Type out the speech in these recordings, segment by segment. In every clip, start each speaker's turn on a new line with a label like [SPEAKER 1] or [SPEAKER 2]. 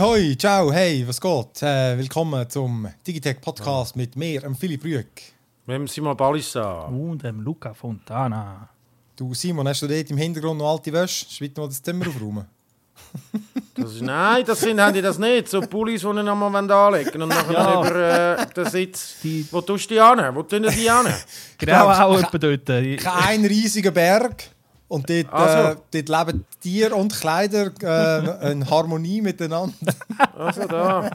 [SPEAKER 1] Hoi, ciao, hey, was geht? Äh, willkommen zum Digitech Podcast mit mir, dem Philipp Rüegg.
[SPEAKER 2] Mit dem Simon Balissa.
[SPEAKER 3] Und dem Luca Fontana.
[SPEAKER 1] Du, Simon, hast du dort im Hintergrund noch alte Wäsche? Schweiz noch das Zimmer aufräumen?
[SPEAKER 2] Das ist, nein, das sind, haben die das nicht. So Pullis, die ihnen nochmal anlegen. Und nachher
[SPEAKER 3] Ja.
[SPEAKER 2] über äh, den Sitz.
[SPEAKER 3] Die-
[SPEAKER 2] Wo tust du die an? Wo tun die an?
[SPEAKER 3] Genau, auch etwa dort.
[SPEAKER 1] Kein riesiger Berg. Und dort,
[SPEAKER 2] Ach
[SPEAKER 1] äh, dort leben Tier und Kleider äh, in Harmonie miteinander.
[SPEAKER 2] Also da.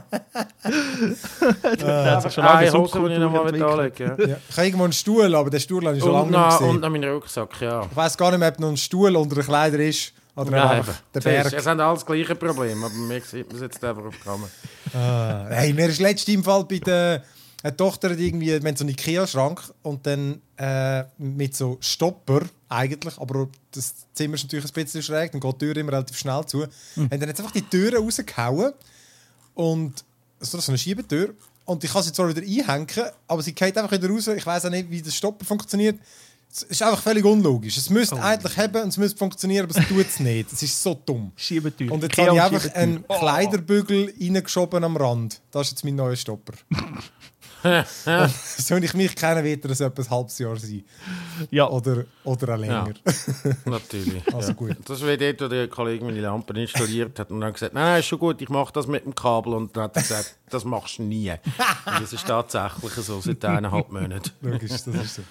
[SPEAKER 3] Der hat sich schon
[SPEAKER 2] Eine
[SPEAKER 3] lange
[SPEAKER 2] Hose, die ich nochmal anlegen.
[SPEAKER 1] Ja. Ich habe irgendwo einen Stuhl, aber den Stuhl habe ich schon
[SPEAKER 2] Und,
[SPEAKER 1] lange nicht gesehen.
[SPEAKER 2] und noch meinen Rucksack, ja.
[SPEAKER 1] Ich weiß gar nicht mehr, ob noch ein Stuhl unter den Kleidern ist. Oder
[SPEAKER 2] Ja,
[SPEAKER 1] einfach der Berg.
[SPEAKER 2] Es haben alles das gleiche Problem, aber mir sieht man es jetzt einfach auf die Kamera.
[SPEAKER 1] Ah, hey, mir ist letztes im Fall bei der eine Tochter hat irgendwie, wir haben so einen Ikea-Schrank und dann äh, mit so Stopper eigentlich, aber das Zimmer ist natürlich ein bisschen schräg, dann geht die Tür immer relativ schnell zu. Und dann sie einfach die Türen rausgehauen und so so eine Schiebetür und ich kann sie zwar wieder einhängen, aber sie geht einfach wieder raus. Ich weiß auch nicht, wie der Stopper funktioniert. Es ist einfach völlig unlogisch. Es müsste eigentlich haben und es müsste funktionieren, aber es tut es nicht. Es ist so dumm.
[SPEAKER 3] Schiebetür.
[SPEAKER 1] Und jetzt habe ich einfach einen Kleiderbügel reingeschoben am Rand. Das ist jetzt mein neuer Stopper. Soll ich mich kennen, wird er es etwa ein halbes Jahr sein.
[SPEAKER 3] Ja,
[SPEAKER 1] Oder, oder auch länger.
[SPEAKER 2] Natürlich.
[SPEAKER 1] Also
[SPEAKER 2] ja.
[SPEAKER 1] gut.
[SPEAKER 2] Das ist wie dort, wo der Kollege meine Lampen installiert hat und dann gesagt, nein, nein, ist schon gut, ich mache das mit dem Kabel. Und dann hat er gesagt, das machst du nie. Und das ist tatsächlich so, seit eineinhalb Monaten.
[SPEAKER 1] Logisch, das ist so.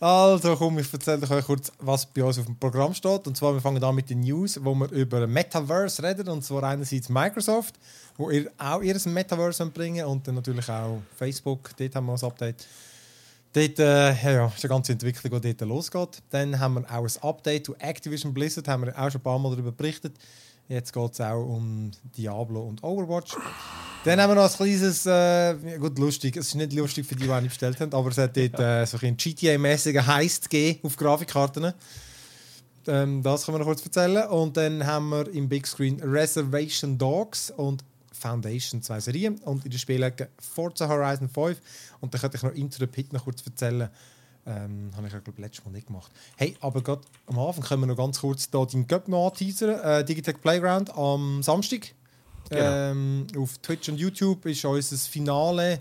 [SPEAKER 1] Also, komm, ich erzähle euch kurz, was bei uns auf dem Programm steht. Und zwar, wir fangen an mit den News, wo wir über Metaverse reden. Und zwar einerseits Microsoft, wo ihr auch ihr Metaverse bringen und dann natürlich auch Facebook. Dort haben wir ein Update. Dort äh, ja, ist eine ganze Entwicklung, die dort losgeht. Dann haben wir auch ein Update zu Activision Blizzard, haben wir auch schon ein paar Mal darüber berichtet. Jetzt geht es auch um Diablo und Overwatch. Dann haben wir noch ein kleines, äh, gut, lustig, es ist nicht lustig für die, die ihn bestellt haben, aber es hat dort äh, so ein GTA-mäßigen Heist gegeben auf Grafikkarten. Ähm, das können wir noch kurz erzählen. Und dann haben wir im Big Screen Reservation Dogs und Foundation, zwei Serien. Und in der Spielecke Forza Horizon 5. Und dann könnte ich noch Into the Pit noch kurz erzählen. Ähm, habe ich ja, glaube letztes Mal nicht gemacht. Hey, aber gerade am Anfang können wir noch ganz kurz da den Cup noch anteasern. Äh, Digitech Playground am Samstag.
[SPEAKER 2] Genau.
[SPEAKER 1] Ähm, auf Twitch und YouTube ist unser Finale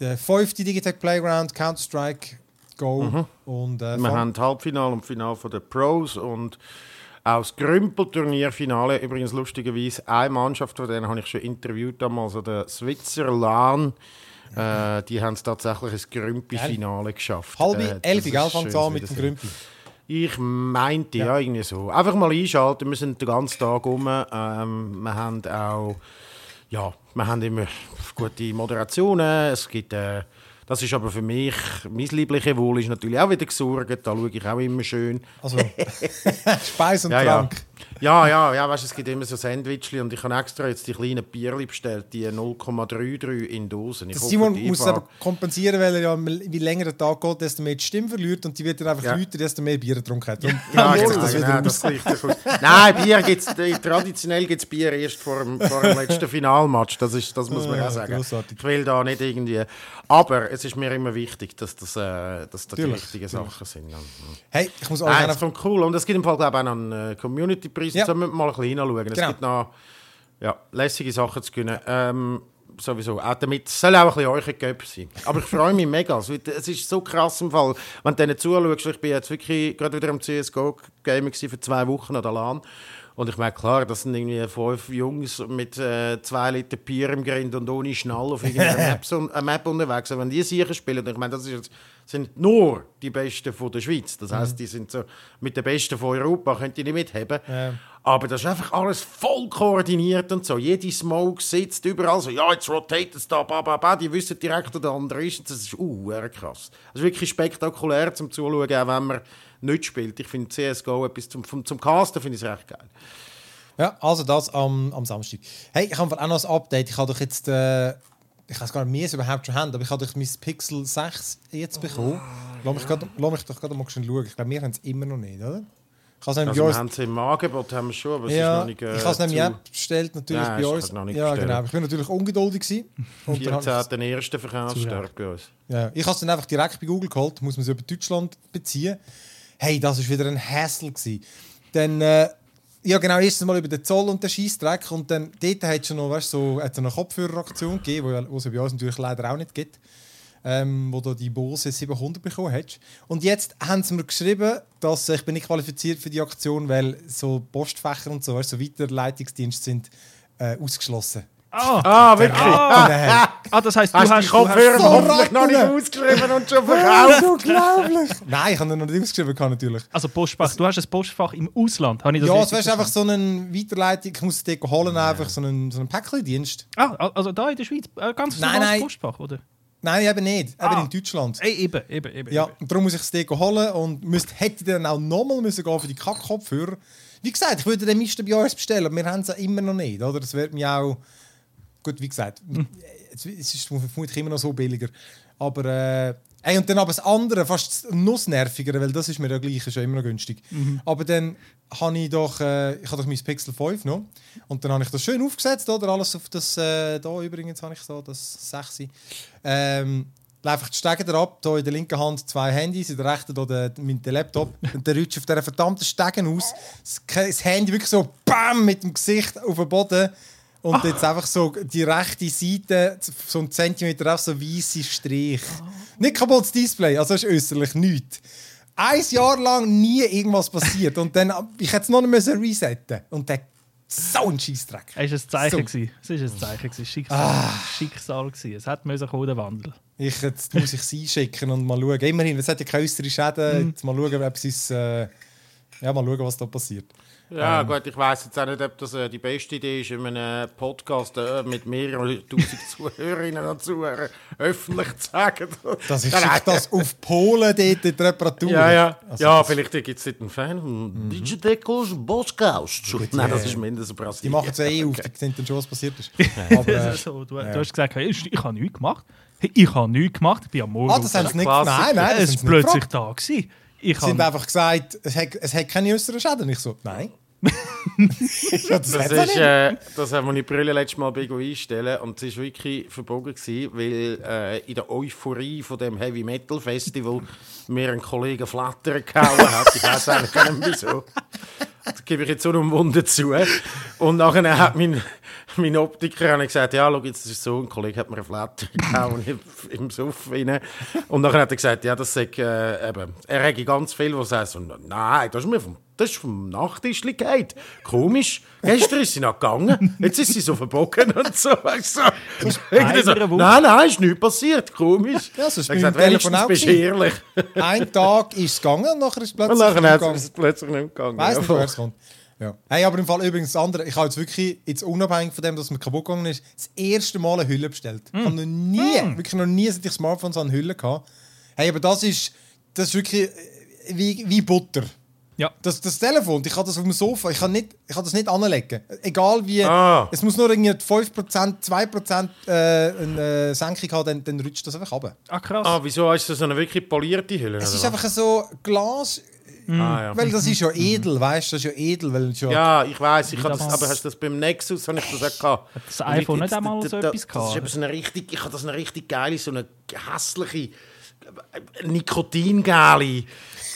[SPEAKER 1] der fünfte Digitech Playground Counter-Strike Go. Und, äh,
[SPEAKER 2] Mhm. Wir haben Halbfinale und Finale von den Pros und das Grümpelturnierfinale. Übrigens lustigerweise eine Mannschaft, von denen habe ich schon interviewt damals, also der Switzer Lahn. Äh, die haben es tatsächlich ins Grümpi-Finale geschafft.
[SPEAKER 1] Halbe
[SPEAKER 2] Äh,
[SPEAKER 1] elf, gell, fängt an mit dem. Grümpi.
[SPEAKER 2] Ich meinte, ja. irgendwie so. Einfach mal einschalten, wir sind den ganzen Tag rum. Ähm, wir haben auch, ja, wir haben immer gute Moderationen. Es gibt, äh, das ist aber für mich, mein liebliches Wohl ist natürlich auch wieder gesorgt. Da schaue ich auch immer schön.
[SPEAKER 1] Also, Speis und
[SPEAKER 2] ja.
[SPEAKER 1] Trank.
[SPEAKER 2] Ja, ja, ja, weißt, es gibt immer so Sandwichli und ich habe extra jetzt die kleinen Bierli bestellt, die 0,33 in Dosen. Ich
[SPEAKER 1] Der
[SPEAKER 2] hoffe,
[SPEAKER 1] Simon muss es aber kompensieren, weil er ja, wie länger der Tag geht, desto mehr die Stimme verliert und die wird dann einfach
[SPEAKER 2] Ja.
[SPEAKER 1] lauter, desto mehr Bier getrunken hat. Darum
[SPEAKER 2] Ja, genau,
[SPEAKER 1] das
[SPEAKER 2] genau, das. Nein, Bier gibt's, äh, traditionell gibt es Bier erst vor dem, vor dem letzten Finalmatch. Das, ist, das muss man
[SPEAKER 1] Ja,
[SPEAKER 2] auch sagen.
[SPEAKER 1] grossartig.
[SPEAKER 2] Ich will da nicht irgendwie. Aber es ist mir immer wichtig, dass das, äh, dass da die richtigen Sachen sind. Ja.
[SPEAKER 1] Hey, ich muss euch
[SPEAKER 2] Nein, das kommt cool. Und es gibt im Fall, glaube ich, auch noch einen äh, Community-Preis.
[SPEAKER 1] Ja.
[SPEAKER 2] Ja. müssen wir mal ein bisschen reinschauen. Es
[SPEAKER 1] Genau.
[SPEAKER 2] gibt noch ja, lässige Sachen zu gewinnen. Ähm, sowieso. Auch damit es soll auch ein bisschen euer Göpp sein. Aber ich freue mich mega. Es Es ist so krass im Fall, wenn du denen zuschaust. Ich bin jetzt wirklich gerade wieder am CSGO-Gaming für zwei Wochen an der LAN. Und ich meine, klar, das sind irgendwie fünf Jungs mit äh, zwei Liter Bier im Grind und ohne Schnall auf irgendeiner Map, so, äh, Map unterwegs. Und wenn die sicher spielen, und ich meine, das jetzt, sind nur die Besten von der Schweiz. Das heisst, die sind so mit den Besten von Europa, könnt ihr nicht mitheben.
[SPEAKER 1] Ja.
[SPEAKER 2] Aber das ist einfach alles voll koordiniert und so. Jede Smoke sitzt überall so, ja, jetzt rotate es da, ba, ba, ba. Die wissen direkt, wo der andere ist. Und Das ist uh, krass. Das ist wirklich spektakulär zum Zuschauen, auch wenn man nicht spielt. Ich finde CSGO etwas zum, zum, zum Casten finde ich recht geil.
[SPEAKER 1] Ja, also das am, am Samstag. Hey, ich habe auch noch ein Update. Ich habe doch jetzt, äh, ich weiß gar nicht, wie wir es überhaupt schon haben, aber ich habe doch mein Pixel 6 jetzt bekommen. Lass mich, grad, lass mich doch gerade mal schnell schauen. Ich glaube, wir haben es immer noch nicht, oder? Ich
[SPEAKER 2] Also wir haben es im Angebot haben wir schon, aber es ist
[SPEAKER 1] Ja,
[SPEAKER 2] noch nicht äh,
[SPEAKER 1] ich habe es nämlich auch bestellt, natürlich
[SPEAKER 2] Ja,
[SPEAKER 1] bei uns.
[SPEAKER 2] noch nicht
[SPEAKER 1] ja,
[SPEAKER 2] bestellt.
[SPEAKER 1] genau. Ich bin natürlich ungeduldig gewesen. Und dann ich-
[SPEAKER 2] 14. ersten Verkaufsstart bei uns.
[SPEAKER 1] Ja, ich habe es dann einfach direkt bei Google geholt, muss man es über Deutschland beziehen. Hey, das war wieder ein Hassel. Dann, äh, Ja, genau, erstens mal über den Zoll und den Scheissdreck und dann dort hat es noch, weißt, so, hat es eine Kopfhöreraktion gegeben, wo es bei uns natürlich leider auch nicht gibt, ähm, wo du die Bose 700 bekommen hast. Und jetzt haben sie mir geschrieben, dass äh, ich bin nicht qualifiziert für die Aktion, weil so Postfächer und so, weißt, so Weiterleitungsdienste sind äh, ausgeschlossen.
[SPEAKER 3] Ah,
[SPEAKER 2] Ah, wirklich?
[SPEAKER 1] Ah.
[SPEAKER 3] ah, das heisst, du
[SPEAKER 2] Hast die Kopfhörer hoffentlich noch nicht ausgeschrieben und schon verkauft?
[SPEAKER 1] unglaublich! Nein, ich habe noch nicht ausgeschrieben, kann natürlich.
[SPEAKER 3] also Postfach, du hast ein Postfach im Ausland. Habe ich das
[SPEAKER 1] Ja,
[SPEAKER 3] richtig
[SPEAKER 1] wäre einfach so eine Weiterleitung, ich muss dort holen, einfach so einen, so einen Päckchendienst.
[SPEAKER 3] Ah, also da in der Schweiz, äh, ganz normales
[SPEAKER 1] nein.
[SPEAKER 3] Postfach, oder?
[SPEAKER 1] Nein, eben nicht, eben
[SPEAKER 3] Ah.
[SPEAKER 1] in Deutschland.
[SPEAKER 3] Ey, eben, eben, eben.
[SPEAKER 1] Ja, und darum muss ich es dort holen und müsste, hätte dann auch nochmal müssen gehen für die Kackkopfhörer. Wie gesagt, ich würde den Mist bei uns bestellen, wir haben es ja immer noch nicht, oder? Das wird mir auch... Gut, wie gesagt, es es ist vermutlich immer noch so billiger. Aber... Äh, ey, und dann aber das andere, fast das nussnervigere, weil das ist mir ja gleich, ist ja immer noch günstig. Aber dann habe ich doch... Äh, ich habe doch mein Pixel 5 noch. Und dann habe ich das schön aufgesetzt, oder? Alles auf das... Äh, da übrigens habe ich so, das 6. Ähm, einfach die Stege ab, hier in der linken Hand zwei Handys, in der rechten hier der, mein der Laptop. Und dann rutscht auf dieser verdammten Stegen aus. Das, das Handy wirklich so BAM mit dem Gesicht auf den Boden. Und jetzt einfach so die rechte Seite, so einen Zentimeter auf so weiße Strich. Nicht kaputtes Display, also ist äußerlich nichts. Ein Jahr lang nie irgendwas passiert. Und dann, ich hätte es noch nicht müssen resetten Und dann so ein Scheissdreck.
[SPEAKER 3] Es war ein Zeichen.
[SPEAKER 1] So.
[SPEAKER 3] Es war ein Zeichen. gewesen. Schicksal. Schicksal gewesen. Es hat müssen kommen, der Wandel.
[SPEAKER 1] Ich, jetzt muss ich sie einschicken und mal schauen. Immerhin, es hat ja keine äußere Schäden. Jetzt mal schauen, ob es, äh, ja, mal schauen, was da passiert.
[SPEAKER 2] Ja, gut, ich weiß jetzt auch nicht, ob das äh, die beste Idee ist, in einem Podcast äh, mit mehreren tausend Zuhörerinnen und Zuhörern öffentlich zu sagen.
[SPEAKER 1] Dass ich
[SPEAKER 2] Nein,
[SPEAKER 1] schicke das auf Polen dort in die Reparatur.
[SPEAKER 2] Ja, ja.
[SPEAKER 1] Also
[SPEAKER 2] ja,
[SPEAKER 1] das-
[SPEAKER 2] vielleicht gibt es dort einen Fan von Digitecos Boscaus. Nein, das ist mindestens
[SPEAKER 1] Die
[SPEAKER 2] Brasilien.
[SPEAKER 1] machen es eh auf, die sehen dann schon, was passiert ist. Aber, äh,
[SPEAKER 3] so, du,
[SPEAKER 1] ja.
[SPEAKER 3] du hast gesagt, hey, ich habe nichts gemacht. Hey, ich habe nichts gemacht. Ich bin am Morgen
[SPEAKER 1] ah, das haben sie nicht. Nein, nein, das
[SPEAKER 3] ist plötzlich
[SPEAKER 1] gefragt.
[SPEAKER 3] da gewesen. Ich
[SPEAKER 1] Sie haben
[SPEAKER 3] habe
[SPEAKER 1] einfach gesagt, es hat, es hat keine äußeren Schäden. Ich so, nein. ja, das
[SPEAKER 2] Das ist, äh, das haben wir die Brille letztes Mal bei einstellen und es war wirklich verbogen, gewesen, weil äh, in der Euphorie von dem Heavy Metal Festival mir ein Kollege Flatter gehauen hat. Ich weiß eigentlich gar nicht wieso. Das gebe ich jetzt unumwunden zu. Und nachher hat mein, mein Optiker hat gesagt, ja, schau, jetzt ist so, ein Kollege hat mir einen Flatter gehauen im, im Suff rein. Und nachher hat er gesagt, ja, das sei, äh, eben, er hätte ganz viel, was er so, nein, das ist mir vom, das ist vom Nachttischli geht. Komisch, gestern ist sie noch gegangen, jetzt ist sie so verbogen und so. Weißt du? So, nein, nein, ist nichts passiert, komisch.
[SPEAKER 1] Ja, so ist
[SPEAKER 2] gesagt, wenigstens bist du ehrlich.
[SPEAKER 1] Ein Tag ist es gegangen und nachher ist es plötzlich
[SPEAKER 2] Und nachher
[SPEAKER 1] nicht gegangen.
[SPEAKER 2] plötzlich nicht gegangen. Ja,
[SPEAKER 1] nicht, woher es kommt. Ja. Hey, aber im Fall übrigens das andere, ich habe jetzt wirklich, jetzt unabhängig von dem, dass mir kaputt gegangen ist, das erste Mal eine Hülle bestellt. Ich habe noch nie, wirklich noch nie, seit ich Smartphones an Hülle gehabt. Hey, aber das ist, das ist wirklich äh, wie, wie Butter.
[SPEAKER 3] Ja.
[SPEAKER 1] Das, das Telefon, ich kann das auf dem Sofa, ich kann, nicht, ich kann das nicht anlegen. Egal wie,
[SPEAKER 2] Ah.
[SPEAKER 1] es muss nur irgendwie 5%, 2% äh, eine Senkung haben, dann, dann rutscht das einfach runter.
[SPEAKER 3] Ah, krass.
[SPEAKER 2] Ah, wieso ist das so eine wirklich polierte Hülle?
[SPEAKER 1] Es ist einfach so Glas,
[SPEAKER 2] Ah, ja.
[SPEAKER 1] weil das ist ja edel, weißt du, das ist ja edel, weil es ja
[SPEAKER 2] Ja, ich weiß, ich habe das, aber hast du das beim Nexus habe ich das auch gehabt.
[SPEAKER 3] das iPhone nicht einmal so etwas
[SPEAKER 2] Das
[SPEAKER 3] gehabt?
[SPEAKER 2] ist eben so eine richtig, ich habe das eine richtig geile, so eine hässliche äh, Nikotingale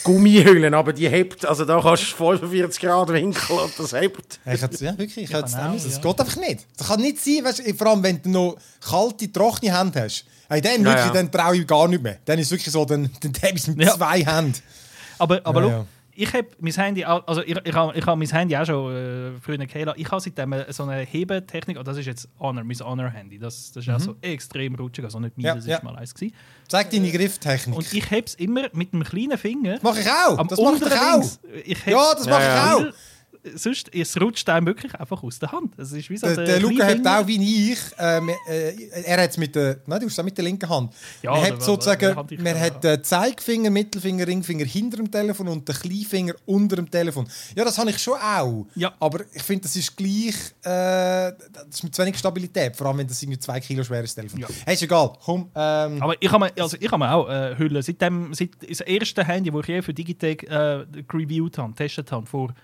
[SPEAKER 2] Gummihülle, aber die hebt, also da kannst du 45 Grad Winkel und das hebt.
[SPEAKER 1] Ich hätte, ja, wirklich, ich hätte es auch. Das
[SPEAKER 3] ja.
[SPEAKER 1] geht einfach nicht. Das kann nicht sein, weißt, du, vor allem wenn du noch kalte, trockene Hände hast. Hey, dann,
[SPEAKER 2] Ja,
[SPEAKER 1] wirklich,
[SPEAKER 2] ja.
[SPEAKER 1] dann traue ich gar nicht mehr. Dann ist es wirklich so, dann, dann habe ich es mit
[SPEAKER 3] Ja.
[SPEAKER 1] zwei Händen.
[SPEAKER 3] Aber, aber
[SPEAKER 1] Ja,
[SPEAKER 3] schau,
[SPEAKER 1] ja.
[SPEAKER 3] ich habe mein Handy, auch- also ich, ich habe ich hab mein Handy auch schon äh, früher gehabt. Ich habe seitdem so eine Hebetechnik, und das ist jetzt Honor, mein Honor-Handy. Das, das ist auch so extrem rutschig, also nicht
[SPEAKER 1] Mhm. Ja,
[SPEAKER 3] meines,
[SPEAKER 1] ja.
[SPEAKER 3] das war mal eins. Gewesen.
[SPEAKER 1] Zeig deine Grifftechnik.
[SPEAKER 3] Und ich habe es immer mit dem kleinen Finger
[SPEAKER 1] das mache ich auch. Das mache ich auch.
[SPEAKER 3] Ich
[SPEAKER 1] Ja, das mache
[SPEAKER 2] Ja,
[SPEAKER 1] ich auch.
[SPEAKER 3] Sonst, es rutscht einem wirklich einfach aus der Hand. Es ist wie so
[SPEAKER 1] Der, der Luca hat auch wie ich, ähm, äh, er hat es mit der, nein, du hast es mit der linken Hand.
[SPEAKER 3] Ja,
[SPEAKER 1] man hat sozusagen, man hat den Zeigefinger, Mittelfinger, Ringfinger hinter dem Telefon und den Kleinfinger unter dem Telefon. Ja, das habe ich schon auch.
[SPEAKER 3] Ja.
[SPEAKER 1] Aber ich finde, das ist gleich, äh, das ist mit zu wenig Stabilität, vor allem wenn das irgendwie zwei Kilo schweres Telefon
[SPEAKER 3] Ja.
[SPEAKER 1] Hey, ist egal, komm. Ähm,
[SPEAKER 3] Aber ich habe mir, also ich habe mir auch äh, Hüllen. Seitdem, seit das erste Handy, das ich je für Digitec äh, reviewt habe, getestet habe, vor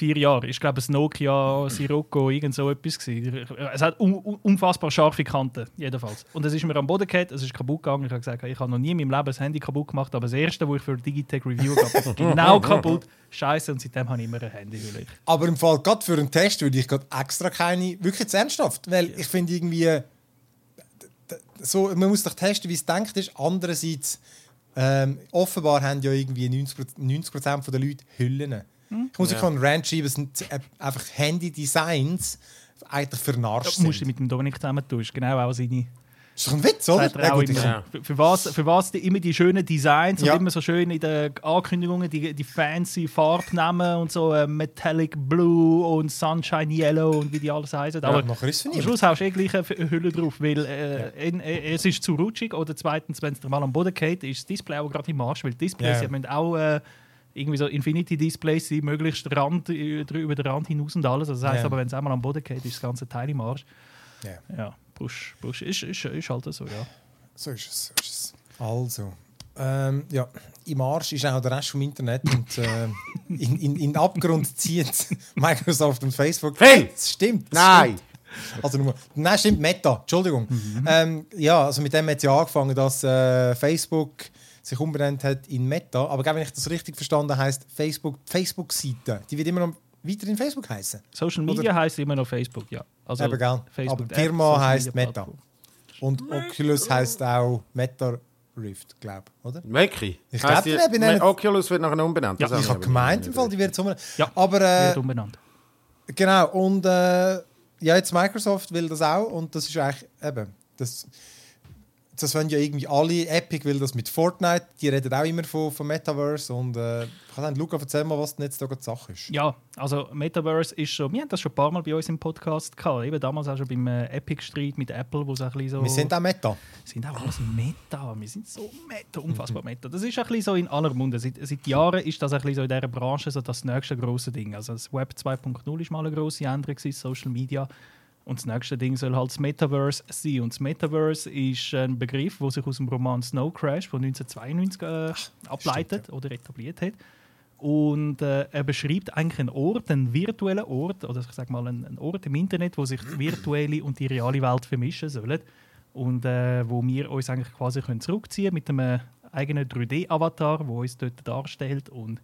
[SPEAKER 3] vier Jahren. Ich glaube, ein Nokia Sirocco, irgend so etwas. Gewesen. Es hat un un unfassbar scharfe Kanten, jedenfalls. Und es ist mir am Boden gefallen, es ist kaputt gegangen. Ich habe gesagt, ich habe noch nie in meinem Leben das Handy kaputt gemacht, aber das erste, wo ich für Digitech Review gab, genau kaputt. Scheiße, und seitdem habe ich immer ein Handy. Will ich.
[SPEAKER 1] Aber im Fall, gerade für einen Test würde ich gerade extra keine, wirklich jetzt ernsthaft, weil ich finde irgendwie, d- so, man muss doch testen, wie es denkt ist. Andererseits, ähm, offenbar haben ja irgendwie 90%, 90 der Leute Hüllen. Ich muss
[SPEAKER 2] Ja.
[SPEAKER 1] ja. einen Rant schreiben, es sind äh, einfach Handy-Designs eigentlich für Narsch
[SPEAKER 3] Du musst
[SPEAKER 1] sind.
[SPEAKER 3] mit dem Dominik zusammen tun. Ist genau auch seine.
[SPEAKER 1] Das ist doch ein Witz, oder?
[SPEAKER 3] Er auch
[SPEAKER 1] gut,
[SPEAKER 3] immer. Für, für, was, für was die, immer die schönen Designs
[SPEAKER 1] Ja.
[SPEAKER 3] und immer so schön in den Ankündigungen die, die fancy Farbnamen und so äh, Metallic Blue und Sunshine Yellow und wie die alles heißen. Aber
[SPEAKER 1] nachher ist es für
[SPEAKER 3] am. Schluss hast du eh gleich eine Hülle drauf, weil äh, in, äh, es ist zu rutschig oder zweitens, wenn es dir mal am Boden geht, ist das Display auch gerade im Arsch, weil die Displays
[SPEAKER 1] Ja.
[SPEAKER 3] die müssen auch äh, irgendwie so Infinity-Displays sein, möglichst Rand, äh, über den Rand hinaus und alles. Also das heisst
[SPEAKER 1] Ja.
[SPEAKER 3] aber, wenn es einmal am Boden geht, ist das ganze Teil im Arsch.
[SPEAKER 1] Ja.
[SPEAKER 3] Ja, Busch, Busch. Ist, ist, ist halt so, ja.
[SPEAKER 1] So ist es. So ist es. Also, ähm, ja, im Arsch ist auch der Rest vom Internet und äh, in, in, in den Abgrund zieht Microsoft und Facebook.
[SPEAKER 2] Phil!
[SPEAKER 1] Das stimmt. Das
[SPEAKER 2] Nein!
[SPEAKER 1] Stimmt. Also nur, nein, stimmt, Meta, Entschuldigung. Ähm, ja, also mit dem hat es ja angefangen, dass äh, Facebook sich umbenannt hat in Meta. Aber wenn ich das richtig verstanden habe, heisst Facebook, die Facebook-Seite, die wird immer noch weiterhin Facebook heißen.
[SPEAKER 3] Social Media heißt immer noch Facebook, ja. Also
[SPEAKER 1] Eben, gell?
[SPEAKER 3] Facebook,
[SPEAKER 1] Aber die Firma
[SPEAKER 3] Media
[SPEAKER 1] Meta. Und Oculus heisst auch Meta Rift, glaube ich, oder?
[SPEAKER 2] Wirklich?
[SPEAKER 1] Ich
[SPEAKER 2] Heisst
[SPEAKER 1] glaub,
[SPEAKER 2] die-
[SPEAKER 1] haben einen-
[SPEAKER 2] Oculus wird nachher umbenannt.
[SPEAKER 3] Ja,
[SPEAKER 2] Das
[SPEAKER 1] Ich habe gemeint, im Fall, die wird umbenannt.
[SPEAKER 3] Ja,
[SPEAKER 1] Aber äh,
[SPEAKER 3] Wird umbenannt.
[SPEAKER 1] genau, und äh, ja, jetzt Microsoft will das auch und das ist eigentlich eben, das, das wollen ja irgendwie alle, Epic will das mit Fortnite, die reden auch immer von, von Metaverse und äh, ich kann Luca, erzähl mal, was denn jetzt da gerade die Sache ist.
[SPEAKER 3] Ja, also Metaverse ist schon, wir haben das schon ein paar Mal bei uns im Podcast gehabt, eben damals auch schon beim äh, Epic-Streit mit Apple, wo es ein bisschen so...
[SPEAKER 1] Wir sind auch Meta.
[SPEAKER 3] sind auch alles Meta, wir sind so Meta, unfassbar Meta. Das ist ein bisschen so in aller Munde. Seit, seit Jahren ist das ein bisschen so in dieser Branche so das nächste große Ding. Also das Web 2.0 ist mal eine grosse Änderung, Social Media. Und das nächste Ding soll halt das Metaverse sein. Und das Metaverse ist ein Begriff, der sich aus dem Roman Snow Crash von 1992 äh, ableitet oder etabliert hat. Und äh, er beschreibt eigentlich einen Ort, einen virtuellen Ort, oder ich sage mal einen, einen Ort im Internet, wo sich die virtuelle und die reale Welt vermischen sollen. Und äh, wo wir uns eigentlich quasi können zurückziehen mit einem eigenen 3D-Avatar, der uns dort darstellt. Und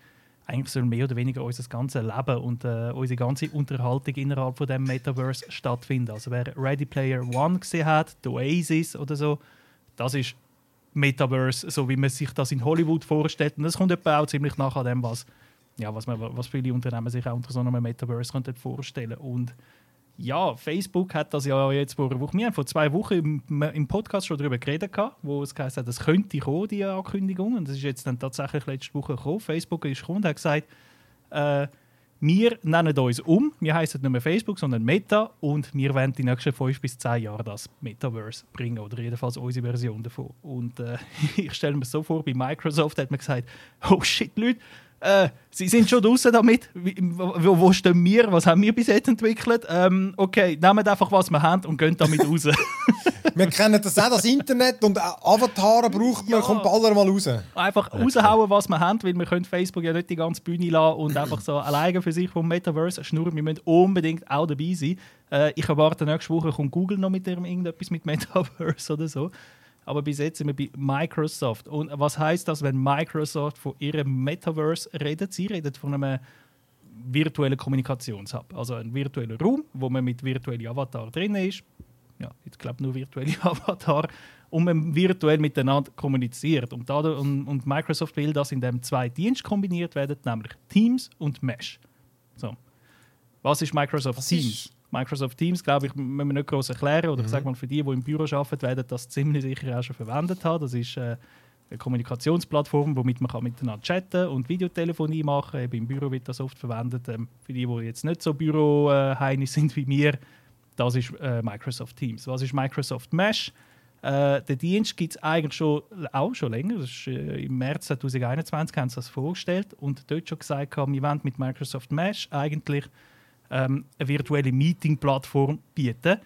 [SPEAKER 3] eigentlich soll mehr oder weniger unser ganzes Leben und äh, unsere ganze Unterhaltung innerhalb von dem Metaverse stattfinden. Also wer Ready Player One gesehen hat, The Oasis oder so, das ist Metaverse, so wie man sich das in Hollywood vorstellt. Und das kommt etwa auch ziemlich nach an dem, was, ja, was, man, was viele Unternehmen sich auch unter so einem Metaverse könnten vorstellen Und ja, Facebook hat das ja jetzt vor einer Woche, wir haben vor zwei Wochen im, im Podcast schon darüber geredet, gehabt, wo es geheißen hat, das könnte kommen, die Ankündigung. Und das ist jetzt dann tatsächlich letzte Woche gekommen. Facebook ist gekommen und hat gesagt, äh, wir nennen uns um, wir heißen nicht mehr Facebook, sondern Meta und wir werden die nächsten fünf bis zehn Jahre das Metaverse bringen oder jedenfalls unsere Version davon. Und äh, ich stelle mir so vor, bei Microsoft hat man gesagt, oh shit, Leute, äh, sie sind schon draußen damit. Wo, wo stehen wir? Was haben wir bis jetzt entwickelt? Ähm, okay, nehmt einfach, was wir haben und gehen damit raus.
[SPEAKER 1] Wir kennen das auch, das Internet und Avatare braucht man,
[SPEAKER 3] Ja.
[SPEAKER 1] kommt bald mal raus.
[SPEAKER 3] einfach raushauen, was wir haben, weil wir können Facebook ja nicht die ganze Bühne lassen und einfach so alleine für sich vom Metaverse schnurren. Wir müssen unbedingt auch dabei sein. Äh, ich erwarte, nächste Woche kommt Google noch mit ihrem irgendetwas mit Metaverse oder so. Aber bis jetzt sind wir bei Microsoft. Und was heißt das, wenn Microsoft von ihrem Metaverse redet? Sie redet von einem virtuellen Kommunikationshub. Also ein virtueller Raum, wo man mit virtuellen Avatar drin ist. Ja, ich glaube nur virtuelle Avatar. Und man virtuell miteinander kommuniziert. Und, da, und, und Microsoft will, dass in dem zwei Dienste kombiniert werden, nämlich Teams und Mesh. So. Was ist Microsoft
[SPEAKER 1] Was
[SPEAKER 3] Teams?
[SPEAKER 1] ist-
[SPEAKER 3] Microsoft Teams, glaube ich, müssen wir nicht groß erklären. Oder ich sage mal, für die, die im Büro arbeiten, werden das ziemlich sicher auch schon verwendet haben. Das ist äh, eine Kommunikationsplattform, womit man kann miteinander chatten und Videotelefonie machen kann. Im Büro wird das oft verwendet. Ähm, für die, die jetzt nicht so Büroheinig sind wie wir, das ist äh, Microsoft Teams. Was ist Microsoft Mesh? Äh, den Dienst gibt es eigentlich schon, auch schon länger. Das ist, äh, Im März 2021 haben sie das vorgestellt und dort schon gesagt, haben, wir wollen mit Microsoft Mesh eigentlich ähm, eine virtuelle Meeting-Plattform bieten.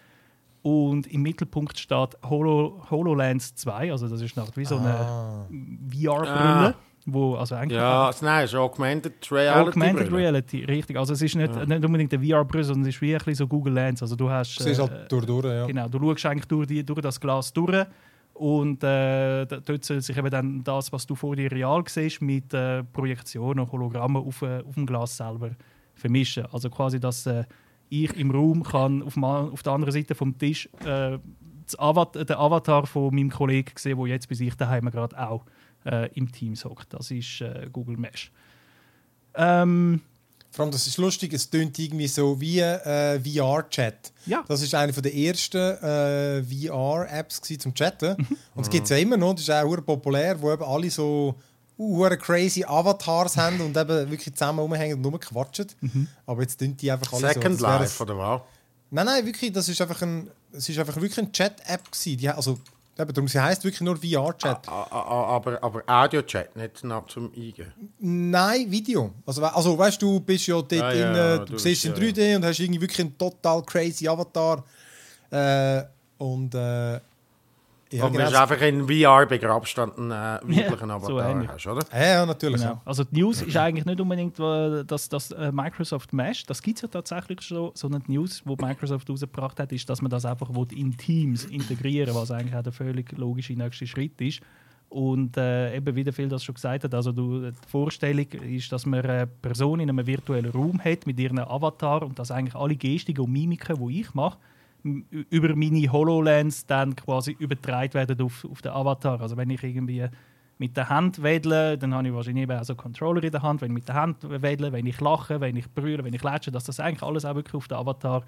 [SPEAKER 3] Und im Mittelpunkt steht Holo, HoloLens 2, also das ist nach wie so eine
[SPEAKER 1] Ah.
[SPEAKER 3] VR-Brille.
[SPEAKER 2] Ah.
[SPEAKER 3] wo also eigentlich
[SPEAKER 2] Ja, also nein, es ist Augmented Reality.
[SPEAKER 3] Augmented
[SPEAKER 2] Brille.
[SPEAKER 3] Reality, richtig. Also es ist nicht,
[SPEAKER 2] Ja.
[SPEAKER 3] nicht unbedingt eine VR-Brille, sondern es ist wie ein bisschen so Google Lens. Also du hast...
[SPEAKER 1] Du siehst
[SPEAKER 3] äh,
[SPEAKER 1] halt durch, durch, ja.
[SPEAKER 3] Genau, du schaust eigentlich durch, die, durch das Glas durch und äh, dort soll sich eben dann das, was du vor dir real siehst, mit äh, Projektionen, Hologrammen auf, äh, auf dem Glas selber vermischen. Also quasi, dass äh, ich im Raum kann auf, auf der anderen Seite vom Tisch äh, das Avat den Avatar von meinem Kollegen sehen, der jetzt bei sich daheim gerade auch äh, im Team hockt. Das ist äh, Google Mesh. Ähm,
[SPEAKER 1] Vor allem, das ist lustig, es tönt irgendwie so wie äh, VR-Chat.
[SPEAKER 3] ja.
[SPEAKER 1] Das ist eine der ersten äh, VR-Apps zum Chatten.
[SPEAKER 3] Mhm.
[SPEAKER 1] Und es gibt es ja immer noch, das ist auch populär, wo eben alle so hure crazy Avatars haben und eben wirklich zusammen rumhängen und nur quatschen.
[SPEAKER 3] Mhm.
[SPEAKER 1] Aber jetzt tun die einfach alle
[SPEAKER 2] Second
[SPEAKER 1] so.
[SPEAKER 2] Life, oder was?
[SPEAKER 1] Nein, nein, wirklich, das ist einfach ein, es ist einfach wirklich eine Chat-App gewesen. Also, eben, darum, sie heißt wirklich nur VR-Chat.
[SPEAKER 2] A- a- Aber, aber Audio-Chat, nicht nach zum Eingehen.
[SPEAKER 1] Nein, Video. Also, also weißt du, du bist ja dort
[SPEAKER 2] Ah, ja,
[SPEAKER 1] in,
[SPEAKER 2] ja,
[SPEAKER 1] du
[SPEAKER 2] du
[SPEAKER 1] siehst in
[SPEAKER 2] bist-
[SPEAKER 1] 3D und hast irgendwie wirklich einen total crazy Avatar. Äh, und äh, ja,
[SPEAKER 2] und
[SPEAKER 1] genau.
[SPEAKER 2] du hast einfach in VR begrabst und einen äh, weiblichen
[SPEAKER 3] Ja, so
[SPEAKER 2] Avatar
[SPEAKER 3] ähnlich.
[SPEAKER 2] hast, oder?
[SPEAKER 1] Ja, ja, natürlich.
[SPEAKER 3] Genau.
[SPEAKER 1] Ja.
[SPEAKER 3] Also die News ist eigentlich nicht unbedingt, dass das äh, Microsoft Mesh, das gibt es ja tatsächlich schon, sondern die News, die Microsoft rausgebracht hat, ist, dass man das einfach will in Teams integrieren was eigentlich auch der völlig logische nächste Schritt ist. Und äh, eben, wie der Phil das schon gesagt hat, also du, die Vorstellung ist, dass man eine Person in einem virtuellen Raum hat mit ihrem Avatar und dass eigentlich alle Gestiken und Mimiken, die ich mache, über meine HoloLens dann quasi übertragen werden auf, auf den Avatar. Also wenn ich irgendwie mit der Hand wedle, dann habe ich wahrscheinlich eben auch so einen Controller in der Hand. Wenn ich mit der Hand wedle, wenn ich lache, wenn ich brülle, wenn ich lätsche, dass das eigentlich alles auch wirklich auf den Avatar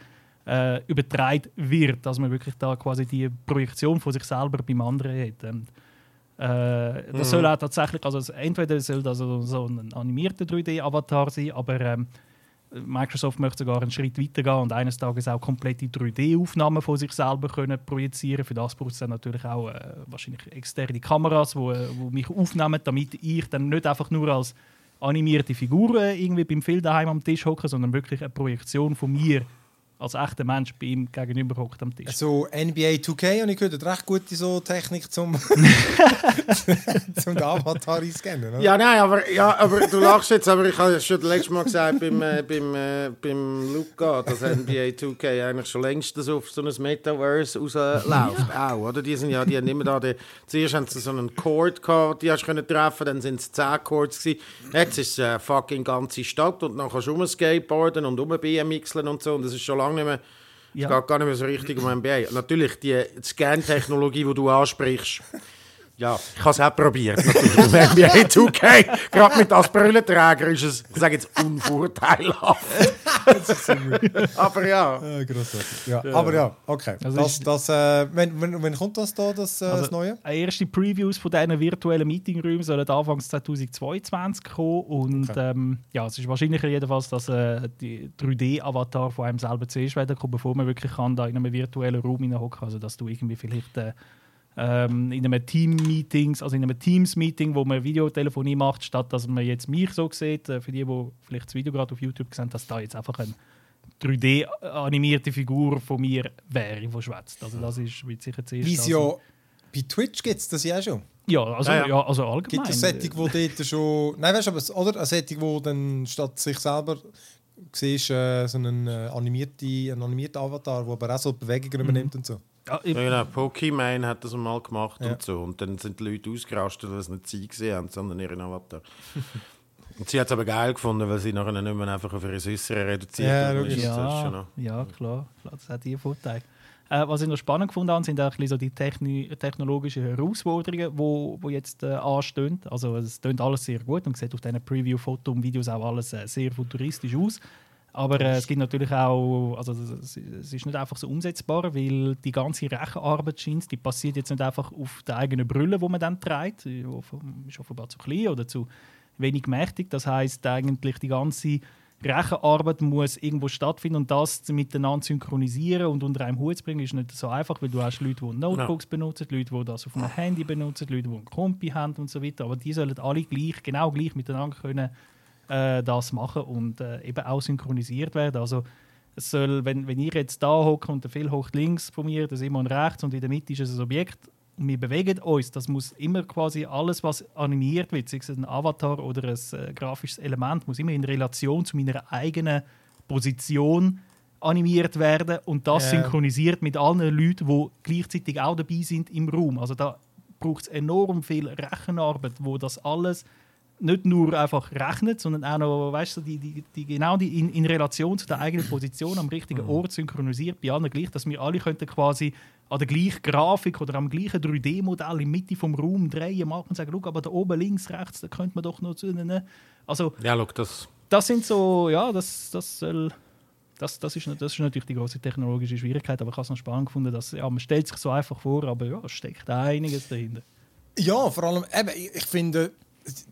[SPEAKER 3] äh, übertragen wird, dass man wirklich da quasi die Projektion von sich selber beim anderen hat. Und, äh, das soll auch tatsächlich, also es- entweder soll das so, so ein animierter 3D-Avatar sein, aber ähm, Microsoft möchte sogar einen Schritt weiter gehen und eines Tages auch komplette 3D-Aufnahmen von sich selber können projizieren. Für das braucht es dann natürlich auch äh, wahrscheinlich externe Kameras, die äh, wo mich aufnehmen, damit ich dann nicht einfach nur als animierte Figur äh, irgendwie beim Phil daheim am Tisch hocke, sondern wirklich eine Projektion von mir als echter Mensch bei ihm gegenüber hockt am Tisch.
[SPEAKER 1] So NBA 2K und ich gehört hat recht gute so Technik zum, zum Avatar einscannen. oder?
[SPEAKER 2] Ja, nein, aber, ja, aber du lachst jetzt, aber ich habe schon das letzte Mal gesagt beim, äh, beim, äh, beim Luca, dass NBA 2K eigentlich schon längst auf so ein Metaverse rausläuft. Auch, oder? Die sind ja, die haben immer da, die, zuerst haben sie so einen Chord gehabt, die hast du können treffen, dann sind es 10 Chords gewesen. Jetzt ist es eine fucking ganze Stadt und dann kannst du rumskateboarden und rumbmxeln und so und das ist schon lange nicht mehr,
[SPEAKER 3] Ja.
[SPEAKER 2] es geht gar nicht mehr so richtig um NBA. Natürlich, die Scan-Technologie, die du ansprichst, ja, ich habe es auch probiert, natürlich. Im NBA 2K, gerade mit als Brillenträger ist es, ich sage jetzt, unvorteilhaft. Aber ja.
[SPEAKER 1] Äh, grossartig. Ja. Aber ja, okay.
[SPEAKER 3] Also
[SPEAKER 1] das, das, äh, wenn, wenn, wenn kommt das da, das, äh, das
[SPEAKER 3] Also,
[SPEAKER 1] Neue?
[SPEAKER 3] äh, Erste Previews von diesen virtuellen Meetingräumen sollen Anfang 2022 kommen. Und
[SPEAKER 1] Okay.
[SPEAKER 3] ähm, ja, es ist wahrscheinlicher jedenfalls, dass äh, die 3D-Avatar von einem selber zuerst werden kommt, bevor man wirklich kann, da in einem virtuellen Raum kann. Also, dass du irgendwie vielleicht äh, ähm, in einem Team-Meetings, also in einem Teams-Meeting, wo man Videotelefonie macht, statt dass man jetzt mich so sieht, äh, für die, die vielleicht das Video gerade auf YouTube sehen, dass da jetzt einfach eine 3D-animierte Figur von mir wäre, die schwätzt. Also das ist wird sicher zuerst...
[SPEAKER 1] Wie es
[SPEAKER 3] also-
[SPEAKER 1] ja bei Twitch gibt es das ja auch schon.
[SPEAKER 3] Ja, also,
[SPEAKER 2] Ja,
[SPEAKER 3] ja,
[SPEAKER 2] ja.
[SPEAKER 3] also allgemein.
[SPEAKER 1] Gibt es Setting, wo dort schon. Nein, weißt du, aber oder? Eine Setting, wo dann statt sich selber siehst, äh, so einen, äh, animierte, einen animierten Avatar, der aber auch so
[SPEAKER 3] Mhm.
[SPEAKER 1] Bewegungen übernimmt und so.
[SPEAKER 3] Ja,
[SPEAKER 2] Ja, genau, Pokémon hat das mal gemacht
[SPEAKER 1] Ja.
[SPEAKER 2] und so. Und dann sind die Leute ausgerastet, weil sie nicht sie gesehen haben, sondern ihren Avatar. und sie hat es aber geil gefunden, weil sie nachher nicht mehr einfach auf ihre Süßere reduziert
[SPEAKER 1] Ja,
[SPEAKER 3] ja, ja, klar, klar, das hat die Vorteile. Äh, was ich noch spannend gefunden habe, sind auch so die techni technologischen Herausforderungen, die wo, wo jetzt äh, anstehen. Also es klingt alles sehr gut und sieht auf diesen Preview-Fotos und Videos auch alles äh, sehr futuristisch aus. Aber äh, es gibt natürlich auch, also es, ist nicht einfach so umsetzbar, weil die ganze Rechenarbeit scheint, die passiert jetzt nicht einfach auf der eigenen Brille, wo man dann trägt, die ist offenbar zu klein oder zu wenig mächtig. Das heißt eigentlich die ganze Rechenarbeit muss irgendwo stattfinden und das miteinander synchronisieren und unter einem Hut zu bringen, ist nicht so einfach, weil du hast Leute, die Notebooks benutzen, Leute, die das auf einem Handy benutzen, Leute, die einen Kompi haben und so weiter. Aber die sollen alle gleich, genau gleich miteinander können äh, das machen und äh, eben auch synchronisiert werden. Also es soll, wenn, wenn ich jetzt da hocke und der Phil hockt links von mir, der Simon rechts und in der Mitte ist es ein Objekt und wir bewegen uns, das muss immer quasi alles, was animiert wird, sei es ein Avatar oder ein äh, grafisches Element, muss immer in Relation zu meiner eigenen Position animiert werden und das
[SPEAKER 1] Ja.
[SPEAKER 3] synchronisiert mit allen Leuten, die gleichzeitig auch dabei sind im Raum. Also da braucht es enorm viel Rechenarbeit, wo das alles nicht nur einfach rechnet, sondern auch noch, weißt du, die, die, die, genau die in, in Relation zu der eigenen Position am richtigen Ort synchronisiert, bei allen gleich, dass wir alle könnten quasi an der gleichen Grafik oder am gleichen 3D-Modell in der Mitte vom Raum drehen, machen und sagen, schau, aber da oben links, rechts, da könnte man doch noch zu ne? Also
[SPEAKER 2] Ja, schau, das...
[SPEAKER 3] das sind so, ja, das, das soll, das, das, ist, das ist natürlich die große technologische Schwierigkeit, aber ich habe es noch spannend gefunden, dass ja, man stellt sich so einfach vor, aber ja, es steckt einiges dahinter.
[SPEAKER 1] Ja, vor allem, eben, ich finde,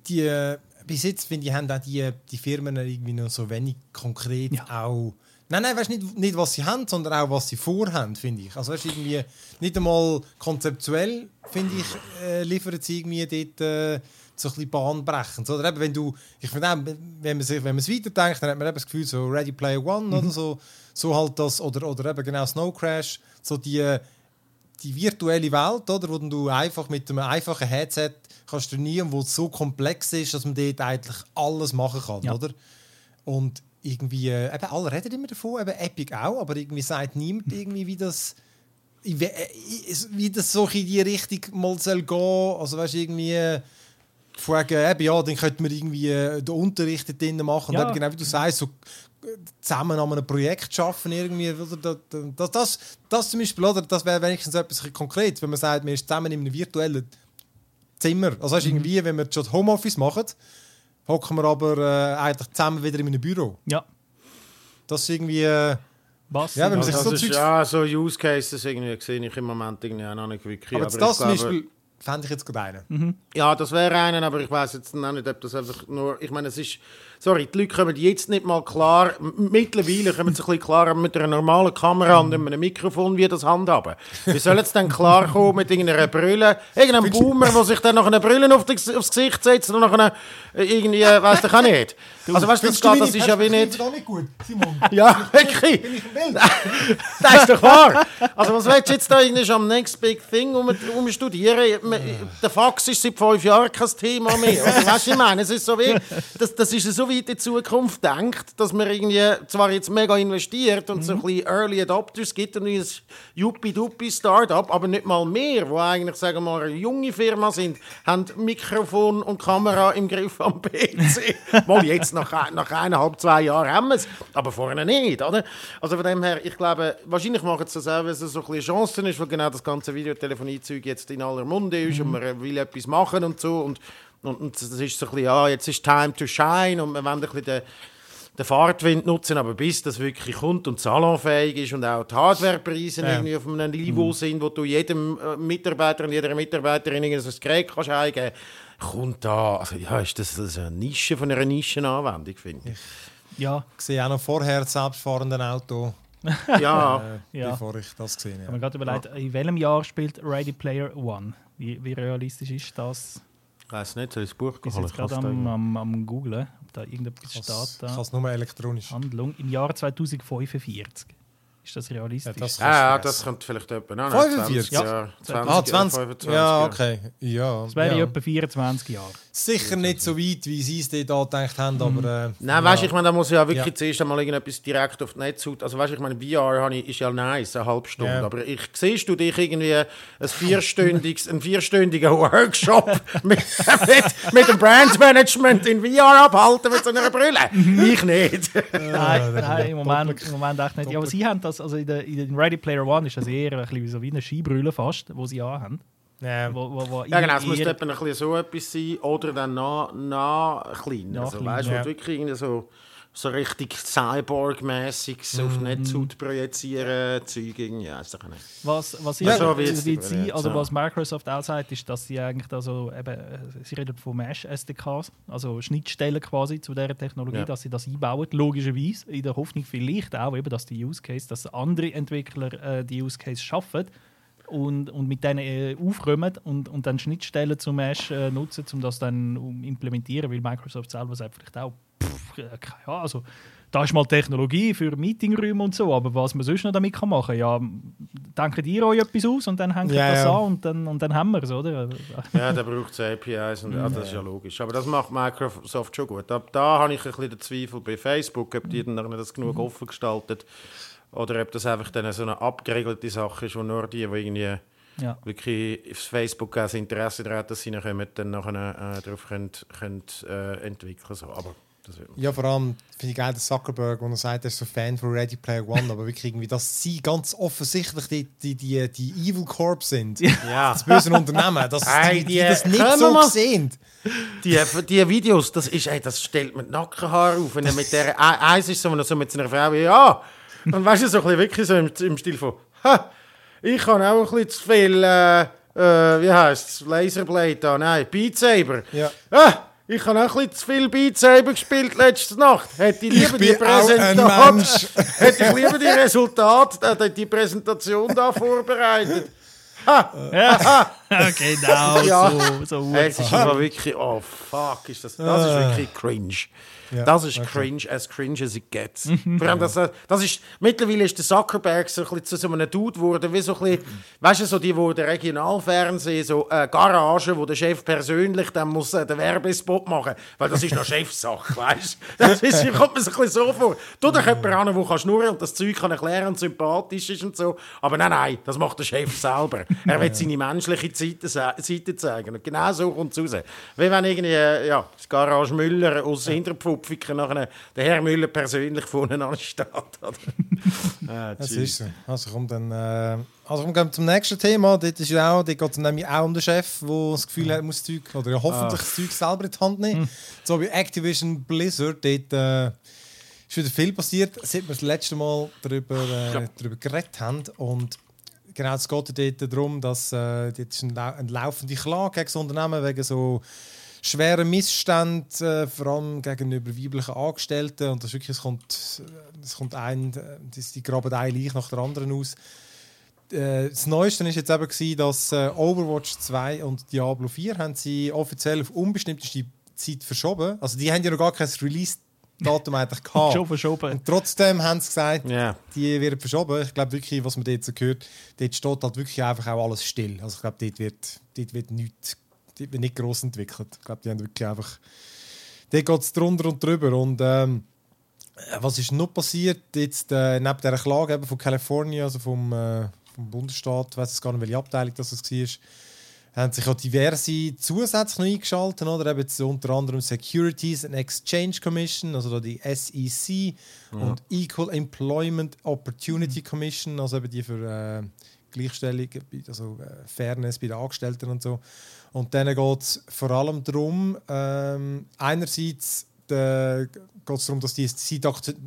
[SPEAKER 1] die, bis jetzt finde ich, haben auch die, die Firmen irgendwie noch so wenig konkret
[SPEAKER 3] Ja.
[SPEAKER 1] auch. Nein, nein, weißt nicht, nicht, was sie haben, sondern auch, was sie vorhaben, finde ich. Also, weißt irgendwie nicht einmal konzeptuell, finde ich, äh, liefern sie irgendwie dort äh, so ein bisschen bahnbrechend. Oder eben, wenn du, ich finde wenn man, sich, wenn man es weiterdenkt, dann hat man eben das Gefühl, so Ready Player One oder so, so halt das, oder, oder eben genau Snow Crash, so die, die virtuelle Welt, oder, wo du einfach mit einem einfachen Headset kannst trainieren, wo es so komplex ist, dass man dort eigentlich alles machen kann,
[SPEAKER 3] Ja.
[SPEAKER 1] oder? Und irgendwie, äh, eben alle reden immer davon, eben Epic auch, aber irgendwie sagt niemand irgendwie, wie das äh, wie das so in die Richtung mal soll gehen. Also weißt du, irgendwie äh, wegen, eben, ja, dann könnte man irgendwie den Unterricht drinnen machen.
[SPEAKER 3] Ja.
[SPEAKER 1] Und eben, genau wie du sagst, so zusammen an einem Projekt schaffen irgendwie. Oder, das, das, das, zum Beispiel, oder, das wäre wenigstens etwas konkret, wenn man sagt, man ist zusammen in einem virtuellen Zimmer. Also weißt, du, irgendwie, wenn wir schon Homeoffice machen, hocken wir aber äh, eigentlich zusammen wieder in einem Büro.
[SPEAKER 3] Ja,
[SPEAKER 1] Das ist irgendwie... Äh,
[SPEAKER 3] was?
[SPEAKER 1] Ja, wenn man
[SPEAKER 2] Also
[SPEAKER 1] sich so
[SPEAKER 2] ist,
[SPEAKER 1] Zeugs-
[SPEAKER 2] ja, so Use Cases irgendwie sehe ich im Moment irgendwie auch noch nicht wirklich.
[SPEAKER 1] aber
[SPEAKER 2] aber
[SPEAKER 1] das zum Beispiel fände ich jetzt gerade einen.
[SPEAKER 2] Ja, das wäre einer, aber ich weiß jetzt noch nicht, ob das einfach nur. Ich meine, es ist. Sorry, die Leute kommen jetzt nicht mal klar. Mittlerweile kommen sie ein bisschen klar mit einer normalen Kamera und einem Mikrofon, wie das handhaben. Wie sollen sie dann klar kommen mit irgendeiner Brille? Irgendein Boomer, der sich dann noch eine Brille auf das, aufs Gesicht setzt und noch eine. äh, Irgendwie, äh, weiss ich auch nicht. Also, weißt du, das, geht, das ist ja wie nicht.
[SPEAKER 1] auch nicht gut, Simon.
[SPEAKER 2] Ja, wirklich. das ist doch wahr. Also was willst du jetzt da irgendwie am Next Big Thing um, umstudieren? Der Fax ist seit fünf Jahren kein Thema mehr. Also, weißt du, ich meine, es ist so wie, das, das ist so weit in die Zukunft denkt, dass man irgendwie zwar jetzt mega investiert und so ein bisschen Early Adopters gibt und ein Yuppie-Duppie-Startup, aber nicht mal mehr, wo eigentlich, sagen wir mal, eine junge Firma sind, haben Mikrofon und Kamera im Griff am PC. mal jetzt nach, nach eineinhalb, zwei Jahren haben wir es, aber vorher nicht, oder? Also von dem her, ich glaube, wahrscheinlich machen sie das auch, weil es so ein bisschen Chancen ist, weil genau das ganze Videotelefonie-Zeug jetzt in aller Munde ist und man will etwas machen und so und, und, und das ist so ein bisschen, ja, jetzt ist time to shine und wir wollen ein bisschen den, den Fahrtwind nutzen, aber bis das wirklich kommt und salonfähig ist und auch die Hardwarepreise
[SPEAKER 1] Ja.
[SPEAKER 2] irgendwie auf einem Niveau sind, wo du jedem äh, Mitarbeiter und jeder Mitarbeiterin ein Gerät kannst eingeben kommt da, also ja, ist das, das ist eine Nische von einer Nischenanwendung, finde ich.
[SPEAKER 3] Ja,
[SPEAKER 1] Ich sehe auch noch vorher das selbstfahrende Auto,
[SPEAKER 2] Ja,
[SPEAKER 1] äh,
[SPEAKER 3] Ja.
[SPEAKER 1] bevor ich das gesehen
[SPEAKER 3] ich habe
[SPEAKER 1] habe.
[SPEAKER 3] mir gerade überlegt, in welchem Jahr spielt Ready Player One? Wie, wie realistisch ist das?
[SPEAKER 2] ich weiß nicht, soll ich das Buch
[SPEAKER 3] Ich bin
[SPEAKER 2] holen?
[SPEAKER 3] jetzt gerade am, am, am googlen, ob da irgendetwas
[SPEAKER 1] Ich
[SPEAKER 3] steht.
[SPEAKER 1] kann
[SPEAKER 3] Da.
[SPEAKER 1] es nur elektronisch.
[SPEAKER 3] Handlung im Jahr 2045. Ist das realistisch?
[SPEAKER 1] Ja, das-
[SPEAKER 2] Ja, ja,
[SPEAKER 1] kannst du
[SPEAKER 2] das könnte vielleicht etwa noch
[SPEAKER 1] 45?
[SPEAKER 2] Jahre, 20,
[SPEAKER 1] Ah, 20.
[SPEAKER 2] 25
[SPEAKER 1] Ja, okay. Ja,
[SPEAKER 3] das wäre
[SPEAKER 1] ja.
[SPEAKER 3] etwa 24 Jahre.
[SPEAKER 1] Sicher nicht so weit, wie sie es dort angedacht haben, aber... Äh,
[SPEAKER 2] Nein, weißt du,
[SPEAKER 1] ja.
[SPEAKER 2] ich meine, da muss ich ja wirklich
[SPEAKER 1] Ja.
[SPEAKER 2] zuerst einmal irgendetwas direkt auf die Netz haut. Also weißt du, ich meine, VR ich, ist ja nice, eine halbe Stunde.
[SPEAKER 1] Ja.
[SPEAKER 2] Aber ich siehst du dich irgendwie ein vierstündiges, einen vierstündigen Workshop mit, mit, mit dem Brandmanagement in VR abhalten mit so einer Brille? ich nicht.
[SPEAKER 3] Nein, nein im, Moment, im Moment echt nicht. Ja, aber sie haben das, also in, der, in Ready Player One ist das eher ein bisschen so wie eine Skibrille fast, wo sie anhaben.
[SPEAKER 1] Ja.
[SPEAKER 3] Wo, wo, wo
[SPEAKER 2] Ja, genau, es müsste etwa ein bisschen so etwas sein oder dann noch, noch kleiner.
[SPEAKER 3] Noch
[SPEAKER 2] also,
[SPEAKER 3] kleiner,
[SPEAKER 2] weißt du,
[SPEAKER 1] ja.
[SPEAKER 2] wirklich irgendwie so, so richtig Cyborg-mäßig so auf
[SPEAKER 1] Mhm.
[SPEAKER 2] Netzhaut projizieren, Zeug irgendwie, ja, ist doch nicht.
[SPEAKER 3] Was, was ich
[SPEAKER 2] Ja,
[SPEAKER 3] also,
[SPEAKER 2] so die
[SPEAKER 3] sie, also
[SPEAKER 2] ja.
[SPEAKER 3] was Microsoft auch sagt, ist, dass sie eigentlich da so eben, äh, sie reden von Mesh-SDKs, also Schnittstellen quasi zu dieser Technologie,
[SPEAKER 2] Ja.
[SPEAKER 3] dass sie das einbauen, logischerweise, in der Hoffnung vielleicht auch eben, dass die Use Case, dass andere Entwickler äh, die Use Case schaffen und, und mit denen äh, aufräumen und, und dann Schnittstellen zu Mesh äh, nutzen, um das dann um, implementieren, weil Microsoft selber sagt vielleicht auch, pff, äh, keine Ahnung, also da ist mal Technologie für Meetingräume und so, aber was man sonst noch damit kann machen, ja, denkt ihr euch etwas aus und dann hängt
[SPEAKER 1] Ja,
[SPEAKER 3] das
[SPEAKER 1] ja.
[SPEAKER 3] an und dann, und dann haben wir es, oder?
[SPEAKER 2] Ja, da braucht es APIs und ja, das ist ja logisch. Aber das macht Microsoft schon gut. Da, da habe ich ein bisschen den Zweifel bei Facebook, ob die dann das genug offen gestaltet oder ob das einfach dann so eine abgeregelte Sache ist, wo nur die, die irgendwie
[SPEAKER 3] Ja.
[SPEAKER 2] wirklich auf Facebook ein Interesse daran haben, dass sie nachher dann nachher, äh, darauf können, können, äh, entwickeln so. Aber
[SPEAKER 1] Ja, vor allem finde ich geil, der Zuckerberg, wo er sagt, er ist so Fan von Ready Player One, aber wirklich irgendwie, dass sie ganz offensichtlich die, die, die, die Evil Corp sind.
[SPEAKER 2] Ja.
[SPEAKER 1] Das böse Unternehmen, dass
[SPEAKER 2] Hey,
[SPEAKER 1] die, die,
[SPEAKER 2] die-
[SPEAKER 1] das nicht so
[SPEAKER 2] mal-
[SPEAKER 1] sehen.
[SPEAKER 2] Die, die Videos, das, ist, ey, das stellt mir die Nackenhaare auf. Wenn er mit der, eins ist so, wenn er so mit seiner Frau, ja, dann weißt du, so ein bisschen wirklich so im, im Stil von, ha, ich habe auch ein bisschen zu viel, äh, äh, wie heisst es, Laserblade da, nein, Beat Saber.
[SPEAKER 1] Ja.
[SPEAKER 2] Ah, ich habe auch ein bisschen zu viel Beat Saber gespielt letzte Nacht. Hätte ich lieber die
[SPEAKER 1] auch ein
[SPEAKER 2] Präsentation, hätte ich lieber die Resultate, äh, die Präsentation da vorbereitet.
[SPEAKER 3] genau,
[SPEAKER 2] Ja.
[SPEAKER 3] so. so
[SPEAKER 2] Es ist aber wirklich, oh fuck, ist das, das ist wirklich cringe.
[SPEAKER 1] Ja,
[SPEAKER 2] das ist
[SPEAKER 1] okay.
[SPEAKER 2] cringe, as cringe as it gets. Vor allem, das, das ist, mittlerweile ist der Zuckerberg so ein bisschen zu so einem Dude geworden, wie so ein bisschen, weißt du, so die, wo der Regionalfernsehen, so äh, Garage, wo der Chef persönlich dann muss äh, den Werbespot machen, weil das ist noch Chefsache, weißt du? Das ist, kommt mir so ein bisschen so vor. Tu doch jemand an, der kann schnurren und das Zeug kann erklären und sympathisch ist und so, aber nein, nein, das macht der Chef selber. Er will seine menschliche Seite, Seite zeigen und genau so kommt es raus. Wie wenn irgendwie, äh, ja, das Garage Müller aus Hinterpfupfiken nachher der Herr Müller persönlich vorne ansteht. ah,
[SPEAKER 1] Das ist so. Also kommt dann, äh, also kommen wir zum nächsten Thema. Dort ist ja auch, dort geht es nämlich auch um den Chef, der das Gefühl hat, muss das Zeug, oder ja, hoffentlich das Zeug selber in die Hand nehmen. So wie Activision Blizzard, dort äh, ist wieder viel passiert, seit wir das letzte Mal darüber, äh, darüber geredet haben. Und genau, es geht dort darum, dass äh, dort ist eine laufende Klage gegen das Unternehmen wegen so schweren Missständen, äh, vor allem gegenüber weiblichen Angestellten. Und das ist wirklich, es kommt, äh, es kommt ein, das, die graben eine Leiche nach der anderen aus. Äh, das Neueste war jetzt eben, gewesen, dass äh, Overwatch 2 und Diablo 4 haben sie offiziell auf unbestimmte Zeit verschoben. Also die haben ja noch gar kein Release-Datum eigentlich gehabt.
[SPEAKER 3] Schon verschoben.
[SPEAKER 1] Und trotzdem haben sie gesagt,
[SPEAKER 2] Ja.
[SPEAKER 1] die werden verschoben. Ich glaube wirklich, was man dort so gehört, dort steht halt wirklich einfach auch alles still. Also ich glaube, dort wird, dort wird nichts, dort wird nicht gross entwickelt. Ich glaube, die haben wirklich einfach, dort geht es drunter und drüber. Und ähm, was ist noch passiert? Jetzt, äh, neben dieser Klage eben von Kalifornien, also vom, äh, vom Bundesstaat, ich weiß gar nicht, welche Abteilung das es war, haben sich auch diverse zusätzlich noch eingeschaltet, oder? Eben jetzt unter anderem Securities and Exchange Commission, also da die SEC und Equal Employment Opportunity Commission, also eben die für äh, Gleichstellung, also äh, Fairness bei den Angestellten und so. Und dann geht es vor allem darum, ähm, einerseits äh, geht es darum, dass die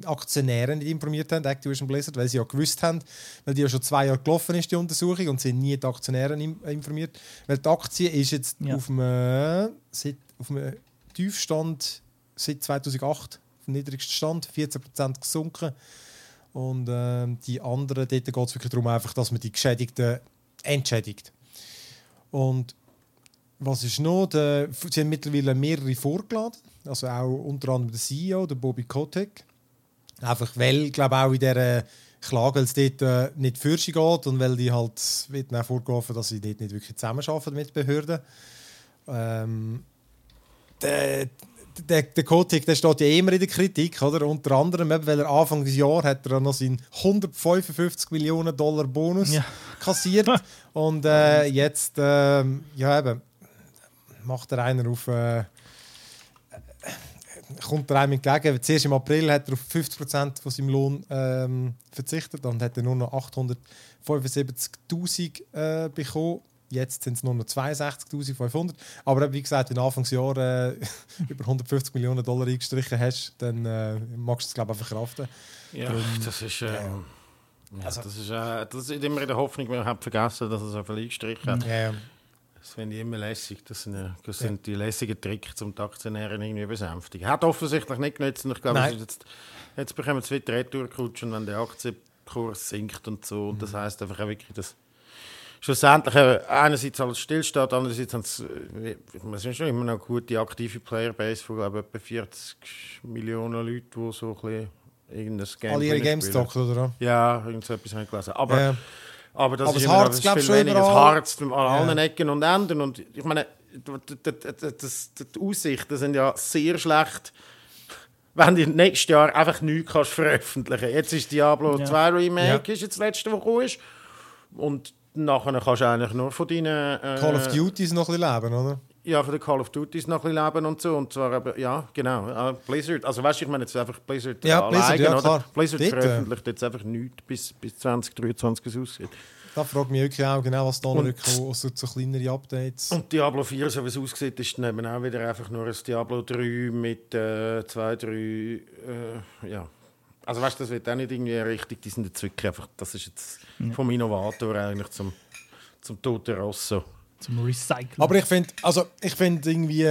[SPEAKER 1] Aktionäre nicht informiert haben, Activision Blizzard, weil sie ja gewusst haben, weil die ja schon zwei Jahre gelaufen ist, die Untersuchung, und sie nie die Aktionäre informiert. Weil die Aktie ist jetzt
[SPEAKER 3] Ja.
[SPEAKER 1] auf, einem, seit, auf einem Tiefstand seit 2008, auf dem niedrigsten Stand, 14% gesunken. Und ähm, die anderen, dort geht es wirklich darum, einfach, dass man die Geschädigten entschädigt. Und was ist noch? Der, sie haben mittlerweile mehrere vorgeladen. Also auch unter anderem der CEO, der Bobby Kotick. Einfach weil, glaube auch in dieser Klage, weil es dort äh, nicht für sie geht und weil die halt wird dann auch vorgeworfen, dass sie dort nicht wirklich zusammenarbeiten mit Behörden. Ähm, der, der, der Kotick, der steht ja immer in der Kritik, oder? Unter anderem, weil er Anfang des Jahres hat er noch seinen 155 Millionen Dollar Bonus
[SPEAKER 3] Ja.
[SPEAKER 1] kassiert und äh, jetzt, ähm, ja eben, macht er einer auf, äh, kommt er einem entgegen. Zuerst im April hat er auf 50% von seinem Lohn ähm, verzichtet und hat er nur noch 875'000 äh, bekommen. Jetzt sind es nur noch 62'500. Aber wie gesagt, wenn du Anfangsjahr äh, über 150 Millionen Dollar eingestrichen hast, dann äh, magst du es, glaube ich, verkraften.
[SPEAKER 2] Ja, das ist. Ähm, ja,
[SPEAKER 1] Also-
[SPEAKER 2] das, ist äh, das ist immer in der Hoffnung, wir haben vergessen, dass er so viel eingestrichen hat.
[SPEAKER 1] Ja, ja.
[SPEAKER 2] Das finde ich immer lässig. Das sind, äh, das sind die lässigen Tricks, um die Aktionäre irgendwie besänftigen. Hat offensichtlich nicht genützt. Ich glaube, jetzt, jetzt bekommen wir zwei Retourkutschen, wenn der Aktienkurs sinkt und so. Und das
[SPEAKER 1] Mhm.
[SPEAKER 2] heisst einfach auch wirklich, dass schlussendlich einerseits alles stillsteht, andererseits haben es, äh, wir sind schon immer noch eine gute aktive Playerbase von glaube ich, etwa 40 Millionen Leuten, die so ein bisschen irgendein Game
[SPEAKER 1] Alle ihre. Games zocken, oder?
[SPEAKER 2] Ja, irgend so etwas habe ich gelesen. Aber
[SPEAKER 1] Ja.
[SPEAKER 2] Aber das
[SPEAKER 1] Aber
[SPEAKER 2] ist
[SPEAKER 1] das Harz,
[SPEAKER 2] das
[SPEAKER 1] glaub
[SPEAKER 2] ist
[SPEAKER 1] schon
[SPEAKER 2] viel weniger. Das. Harz an allen Ecken und Enden. Und ich meine, das, die Aussichten sind ja sehr schlecht, wenn du nächstes Jahr einfach nichts kannst veröffentlichen Jetzt ist Diablo
[SPEAKER 3] Ja.
[SPEAKER 2] 2 Remake,
[SPEAKER 1] Ja.
[SPEAKER 2] ist jetzt das letzte, was gekommen ist. Und nachher kannst du eigentlich nur von deinen... Äh,
[SPEAKER 1] Call of Duty ist noch ein bisschen leben, oder?
[SPEAKER 2] Ja, von den Call of Duties noch ein bisschen leben und so. Und zwar eben, ja, genau. äh, Blizzard. Also weißt du, ich meine jetzt einfach Blizzard
[SPEAKER 1] Ja, Blizzard,
[SPEAKER 2] alleine,
[SPEAKER 1] ja,
[SPEAKER 2] oder?
[SPEAKER 1] klar.
[SPEAKER 2] Blizzard
[SPEAKER 1] Dort,
[SPEAKER 2] veröffentlicht jetzt einfach nichts bis, bis 2023 es aussieht.
[SPEAKER 1] Da fragt mich wirklich auch genau, was da noch also so kleinere Updates.
[SPEAKER 2] Und Diablo 4, so wie es aussieht, ist dann eben auch wieder einfach nur ein Diablo 3 mit äh, zwei, drei, äh, ja. Also weißt du, das wird auch nicht irgendwie richtig, die sind jetzt wirklich einfach, das ist jetzt vom Innovator eigentlich zum, zum toten Rosso.
[SPEAKER 3] Zum Recyceln.
[SPEAKER 1] Aber ich finde, also ich finde irgendwie,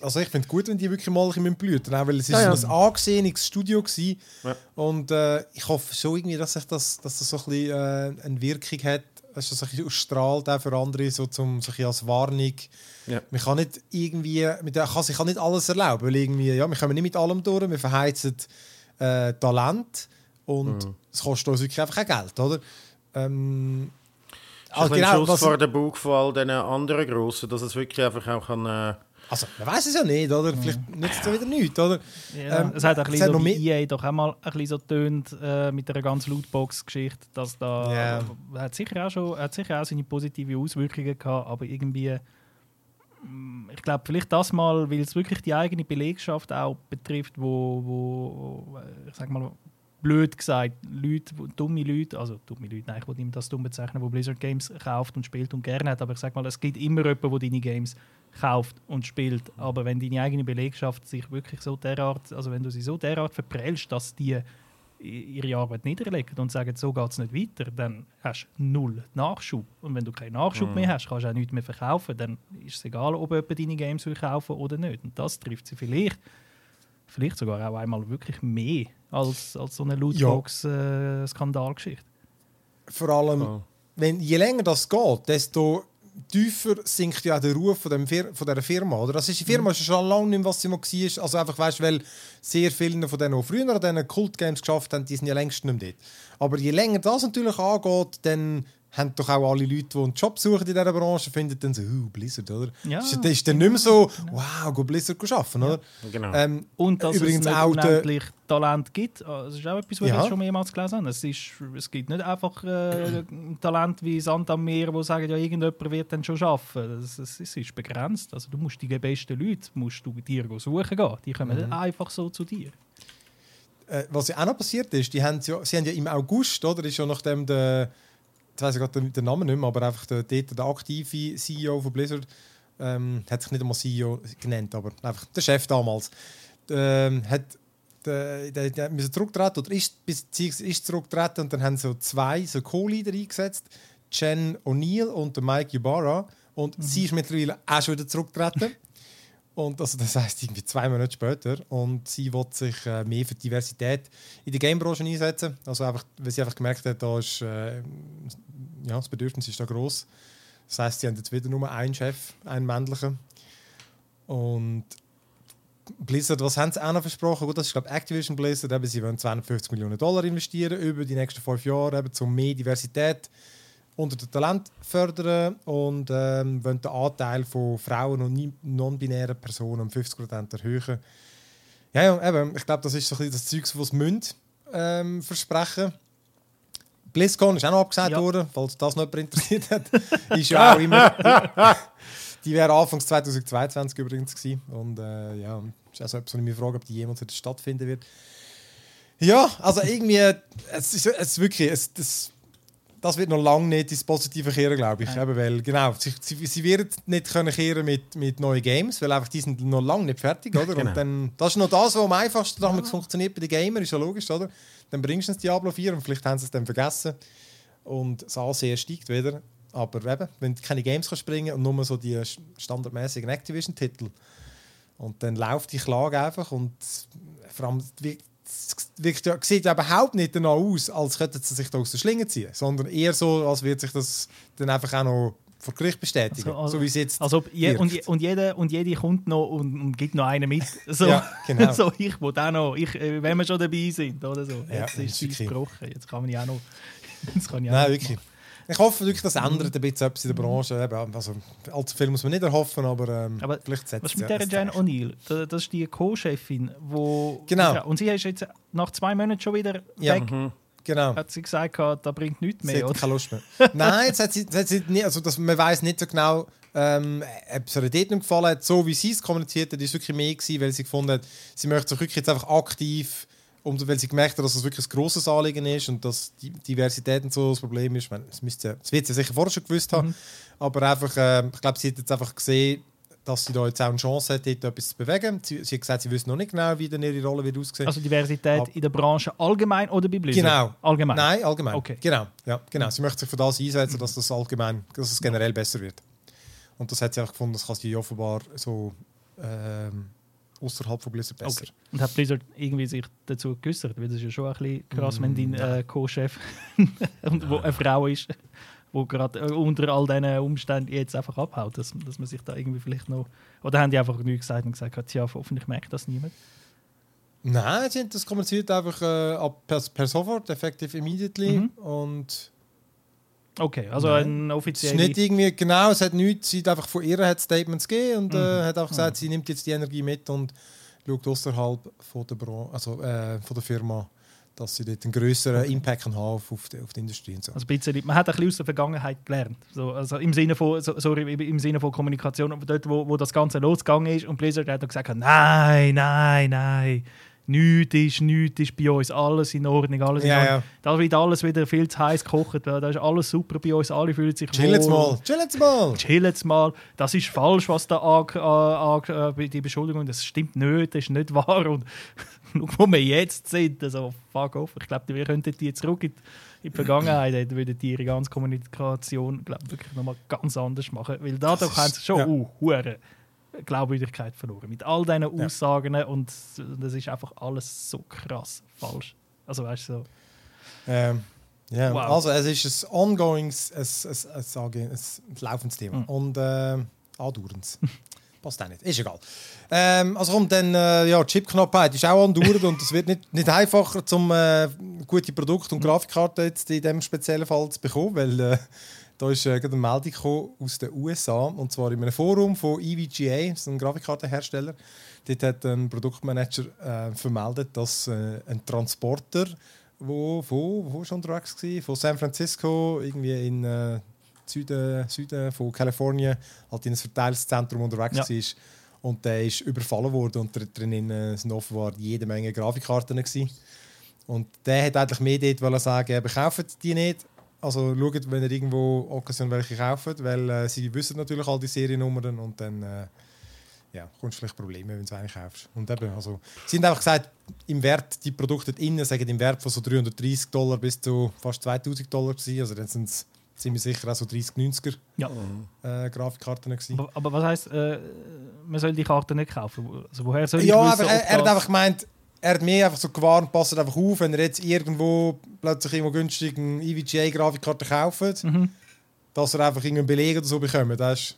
[SPEAKER 1] also ich finde gut, wenn die wirklich mal ein bisschen blüten, auch weil es
[SPEAKER 2] Ja, ja.
[SPEAKER 1] ist ein angesehenes Studio gewesen.
[SPEAKER 2] Ja.
[SPEAKER 1] und äh, ich hoffe schon irgendwie, dass sich das, dass das so ein bisschen äh, eine Wirkung hat, dass das ein bisschen ausstrahlt auch für andere, so zum so ein bisschen als Warnung.
[SPEAKER 2] Ja.
[SPEAKER 1] Man kann nicht irgendwie, mit der, kann sich kann nicht alles erlauben, weil irgendwie, ja, wir kommen nicht mit allem durch, wir verheizen äh, Talent und
[SPEAKER 2] Mhm.
[SPEAKER 1] es kostet uns wirklich einfach auch Geld, oder? Ähm,
[SPEAKER 2] Also genau, Schuss
[SPEAKER 1] was,
[SPEAKER 2] vor den Bug von all diesen anderen Grossen, dass es wirklich einfach auch kann... Äh,
[SPEAKER 1] Also, man weiß es ja nicht, oder? Vielleicht nützt es ja wieder nichts, oder?
[SPEAKER 3] Ja,
[SPEAKER 1] Ähm,
[SPEAKER 3] es hat ein bisschen so
[SPEAKER 1] mehr-
[SPEAKER 3] EA doch auch mal ein bisschen so tönt äh, mit einer ganz Lootbox-Geschichte, dass da
[SPEAKER 1] Ja.
[SPEAKER 3] hat sicher auch schon hat sicher auch seine positive Auswirkungen gehabt, aber irgendwie mm, ich glaube vielleicht das mal, weil es wirklich die eigene Belegschaft auch betrifft, wo, wo äh, ich sag mal blöd gesagt, Leute, dumme Leute, also dumme Leute, nein, ich will nicht das dumm bezeichnen, wo Blizzard Games kauft und spielt und gerne hat, aber ich sag mal, es gibt immer jemanden, der deine Games kauft und spielt, aber wenn deine eigene Belegschaft sich wirklich so derart, also wenn du sie so derart verprellst, dass die ihre Arbeit niederlegen und sagen, so geht es nicht weiter, dann hast du null Nachschub. Und wenn du keinen Nachschub mehr hast, kannst du auch nichts mehr verkaufen. Dann ist es egal, ob jemand deine Games will kaufen oder nicht. Und das trifft sie vielleicht, vielleicht sogar auch einmal wirklich mehr als, als so eine Lootbox-Skandalgeschichte.
[SPEAKER 1] Vor allem,
[SPEAKER 2] Oh.
[SPEAKER 1] wenn, je länger das geht, desto tiefer sinkt ja auch der Ruf von, dem Fir von dieser Firma. Oder? Das ist, die Firma ist ja schon lange nicht mehr, was sie mal war. Also einfach, weißt, weil sehr viele von denen, die früher an diesen Kult-Games geschafft haben, die sind ja längst nicht mehr dort. Aber je länger das natürlich angeht, dann haben doch auch alle Leute, die einen Job suchen in dieser Branche, finden dann so, uh, Blizzard, oder?
[SPEAKER 3] Ja.
[SPEAKER 1] Ist, ist dann nicht mehr so, wow, go Blizzard arbeiten, oder?
[SPEAKER 2] Genau.
[SPEAKER 1] Ähm,
[SPEAKER 3] Und dass
[SPEAKER 1] Übrigens
[SPEAKER 3] es
[SPEAKER 1] auch
[SPEAKER 3] unendlich Talent gibt. Ah, Das ist auch etwas, was
[SPEAKER 1] Ja.
[SPEAKER 3] ich schon mehrmals gelesen habe. Es, ist, es gibt nicht einfach äh, Talent wie Sand am Meer, die sagen, ja, irgendjemand wird dann schon arbeiten. Es, ist begrenzt. Also, du musst die besten Leute musst du dir suchen gehen. Die kommen
[SPEAKER 1] Mhm.
[SPEAKER 3] nicht einfach so zu dir.
[SPEAKER 1] äh, was ja auch noch passiert ist, die haben ja, sie haben ja im August, oder, ist ja nachdem der, jetzt weiß ich gerade den, Namen nicht mehr, aber einfach der, dort der aktive CEO von Blizzard, ähm, hat sich nicht einmal CEO genannt, aber einfach der Chef damals, ähm, hat der, der, der müssen zurücktreten oder ist, beziehungsweise ist zurückgetreten und dann haben so zwei so Co-Leader eingesetzt, Jen O'Neill und der Mike Ybarra und sie ist mittlerweile auch schon wieder zurückgetreten. Und also das heißt irgendwie zwei Monate später. Und sie will sich äh, mehr für Diversität in der Gamebranche einsetzen. Also einfach, weil sie einfach gemerkt hat, da ist, äh, ja, das Bedürfnis ist da groß. Das heißt, sie haben jetzt wieder nur einen Chef, einen männlichen. Und Blizzard, was haben sie auch noch versprochen? Gut, das ist glaube Activision Blizzard. Eben, sie wollen 250 Millionen Dollar investieren über die nächsten fünf Jahre, eben, um mehr Diversität unter dem Talent fördern und ähm, wollen den Anteil von Frauen und non-binären Personen um 50% erhöhen. Ja, ja eben, ich glaube, das ist so ein bisschen das Zeug, was sie ähm, versprechen BlizzCon ist auch noch abgesagt
[SPEAKER 3] Ja.
[SPEAKER 1] worden, falls das noch jemand interessiert hat. ist ja auch immer... Die wäre Anfangs 2022 übrigens gewesen. Und äh, ja, ist auch so etwas, wo ich mich frage, ob die jemals stattfinden wird. Ja, also irgendwie, es ist, es ist wirklich, es, das, das wird noch lange nicht ins Positive kehren, glaube ich. Eben, weil, genau, sie, sie, sie werden nicht können kehren mit, mit neuen Games, weil einfach die sind noch lange nicht fertig, oder?
[SPEAKER 2] Genau.
[SPEAKER 1] Und dann, das ist noch das, was am einfachsten ja. funktioniert bei den Gamern, ist ja logisch, oder? Dann bringst du ins Diablo 4 und vielleicht haben sie es dann vergessen. Und das Ansehen steigt wieder. Aber eben, wenn du keine Games kannst bringen und nur so die standardmäßigen Activision-Titel und dann läuft die Klage einfach und vor allem wirkt, ja, sieht ja überhaupt nicht danach aus, als könnten sie sich da aus der Schlinge ziehen, sondern eher so, als wird sich das dann einfach auch noch vor Gericht bestätigen,
[SPEAKER 3] Also, also-
[SPEAKER 1] so wie es jetzt
[SPEAKER 3] Also, je, und, je, und, jeder, und jede kommt noch und, und gibt noch einen mit. So,
[SPEAKER 1] Ja, genau.
[SPEAKER 3] so ich will auch noch, ich, äh, wenn wir schon dabei sind. Oder so.
[SPEAKER 1] Ja,
[SPEAKER 3] Jetzt
[SPEAKER 1] das
[SPEAKER 3] ist es gebrochen. Jetzt kann man ja auch noch.
[SPEAKER 1] Nein, wirklich. Ich hoffe wirklich, das ändert ein bisschen etwas in der Branche. Also, allzu viel muss man nicht erhoffen, aber, ähm,
[SPEAKER 3] Aber
[SPEAKER 1] vielleicht setzt
[SPEAKER 3] Was
[SPEAKER 1] es
[SPEAKER 3] ist mit
[SPEAKER 1] ja
[SPEAKER 3] der Jane. O'Neill? Da- Das ist die Co-Chefin, wo
[SPEAKER 1] Genau.
[SPEAKER 3] Und sie ist jetzt nach zwei Monaten schon wieder
[SPEAKER 1] Ja.
[SPEAKER 3] weg.
[SPEAKER 1] Genau.
[SPEAKER 3] Hat sie gesagt, gehabt, das bringt nichts
[SPEAKER 1] Sie
[SPEAKER 3] mehr.
[SPEAKER 1] hat
[SPEAKER 3] Oder?
[SPEAKER 1] keine Lust mehr. Nein, jetzt hat sie, jetzt hat sie nicht, also das, man weiß nicht so genau, ähm, ob es ihr dort nicht gefallen hat. So wie sie es kommuniziert hat, ist wirklich mehr gewesen, weil sie gefunden hat, sie möchte sich wirklich jetzt einfach aktiv, um, weil sie gemerkt hat, dass es wirklich ein grosses Anliegen ist und dass die Diversität und so das Problem ist. Ich meine, das, müsste, das wird sie sicher vorher schon gewusst haben, aber einfach, ähm, ich glaube, sie hat jetzt einfach gesehen, dass sie da jetzt auch eine Chance hat, dort etwas zu bewegen. Sie, sie hat gesagt, sie wüsste noch nicht genau, wie dann ihre Rolle wird aussehen.
[SPEAKER 3] Also Diversität
[SPEAKER 1] Ab-
[SPEAKER 3] in der Branche allgemein oder bei Blizzard?
[SPEAKER 1] Genau.
[SPEAKER 3] Allgemein.
[SPEAKER 1] Nein, allgemein.
[SPEAKER 3] Okay.
[SPEAKER 1] Genau, ja, genau. Sie möchte sich für das einsetzen, dass das allgemein, dass es generell besser wird. Und das hat sie einfach gefunden, das kann sie offenbar so ähm, außerhalb von Blizzard besser.
[SPEAKER 3] Okay. Und hat Blizzard irgendwie sich dazu geäußert? Weil das ist ja schon ein bisschen krass, wenn
[SPEAKER 1] Mm,
[SPEAKER 3] dein äh, Co-Chef und wo eine Frau ist, wo gerade äh, unter all diesen Umständen jetzt einfach abhaut, dass, dass man sich da irgendwie vielleicht noch... Oder haben die einfach nichts gesagt und gesagt, ja, hoffentlich merkt das niemand?
[SPEAKER 1] Nein, sie haben das kommuniziert einfach äh, per, per sofort, effective immediately.
[SPEAKER 3] Mhm.
[SPEAKER 1] Und
[SPEAKER 3] Okay, also
[SPEAKER 1] Nein.
[SPEAKER 3] ein
[SPEAKER 1] es ist nicht irgendwie, genau, es hat nichts, sie hat einfach von ihr hat Statements gegeben und
[SPEAKER 3] Mhm.
[SPEAKER 1] äh, hat auch gesagt, sie nimmt jetzt die Energie mit und schaut außerhalb von der, also, äh, von der Firma, dass sie dort einen größeren Impact kann haben auf, auf, die, auf die Industrie und so.
[SPEAKER 3] Also ein bisschen, man hat ein bisschen aus der Vergangenheit gelernt. So, also im Sinne von, so, sorry, im Sinne von Kommunikation, dort, wo, wo das Ganze losgegangen ist und Blizzard hat dann gesagt, nein, nein, nein, nichts ist, nichts ist bei uns, alles in Ordnung, alles in
[SPEAKER 1] Ja,
[SPEAKER 3] Ordnung.
[SPEAKER 1] ja.
[SPEAKER 3] Da wird alles wieder viel zu heiß gekocht, weil da ist alles super bei uns, alle fühlen sich
[SPEAKER 1] Chill jetzt
[SPEAKER 3] wohl.
[SPEAKER 1] mal, chill jetzt mal!
[SPEAKER 3] Chill jetzt mal, das ist falsch, was da äh, ange, äh, die Beschuldigung, das stimmt nicht, das ist nicht wahr. Und wo wir jetzt sind, also fuck off, ich glaube, wir könnten die zurück in, die- in die Vergangenheit, dann würden die ihre ganze Kommunikation glaub, wirklich nochmal ganz anders machen, weil dadurch haben sie schon
[SPEAKER 1] ja.
[SPEAKER 3] uh, hure Glaubwürdigkeit verloren. Mit all diesen Aussagen und das ist einfach alles so krass falsch. Also weißt du, so.
[SPEAKER 1] Ähm, ja,
[SPEAKER 3] Wow.
[SPEAKER 1] also es ist ein ongoings, ein, ein, ein, sage ich, ein laufendes Thema.
[SPEAKER 3] Mhm.
[SPEAKER 1] Und äh, andauernd. Passt auch nicht. Ist egal. Ähm, also kommt dann, äh, ja, Chipknappheit ist auch andauernd und es wird nicht, nicht einfacher, zum äh, gute Produkte und Grafikkarten jetzt in diesem speziellen Fall zu bekommen, weil äh, da ist äh, gerade eine Meldung gekommen aus den USA und zwar in einem Forum von EVGA, das ist ein Grafikkartenhersteller. Dort hat ein Produktmanager äh, vermeldet, dass äh, ein Transporter, wo, wo, wo schon unterwegs war, von San Francisco irgendwie in äh, Süden, Süden von Kalifornien, halt in ein Verteilungszentrum unterwegs
[SPEAKER 3] Ja.
[SPEAKER 1] war. Und der ist überfallen worden und dr- drinnen äh, sind offenbar jede Menge Grafikkarten. Gewesen. Und der hat eigentlich mehr dort sagen, eben, kauft die nicht. Also schaut, wenn ihr irgendwo Occasion welche kauft, weil äh, sie wissen natürlich all die Seriennummern und dann äh, ja, kommst du vielleicht Probleme, wenn du eine kaufst. Und eben, also, sie haben einfach gesagt, im Wert, die Produkte innen sagen im Wert von so 330 Dollar bis zu fast 2000 Dollar gewesen. Also dann sind es ziemlich sicher auch so 30, 90er
[SPEAKER 3] Ja.
[SPEAKER 1] äh, Grafikkarten gewesen.
[SPEAKER 3] Aber, aber was heisst, äh, man soll die Karte nicht kaufen? Also woher soll ich
[SPEAKER 1] Ja,
[SPEAKER 3] wissen,
[SPEAKER 1] aber er, er hat einfach gemeint, er hat mir einfach so gewarnt, passt einfach auf, wenn er jetzt irgendwo plötzlich irgendwo günstig eine EVGA-Grafikkarte kauft,
[SPEAKER 3] Mhm.
[SPEAKER 1] dass er einfach irgendeinen Beleg oder so bekommt. Ist,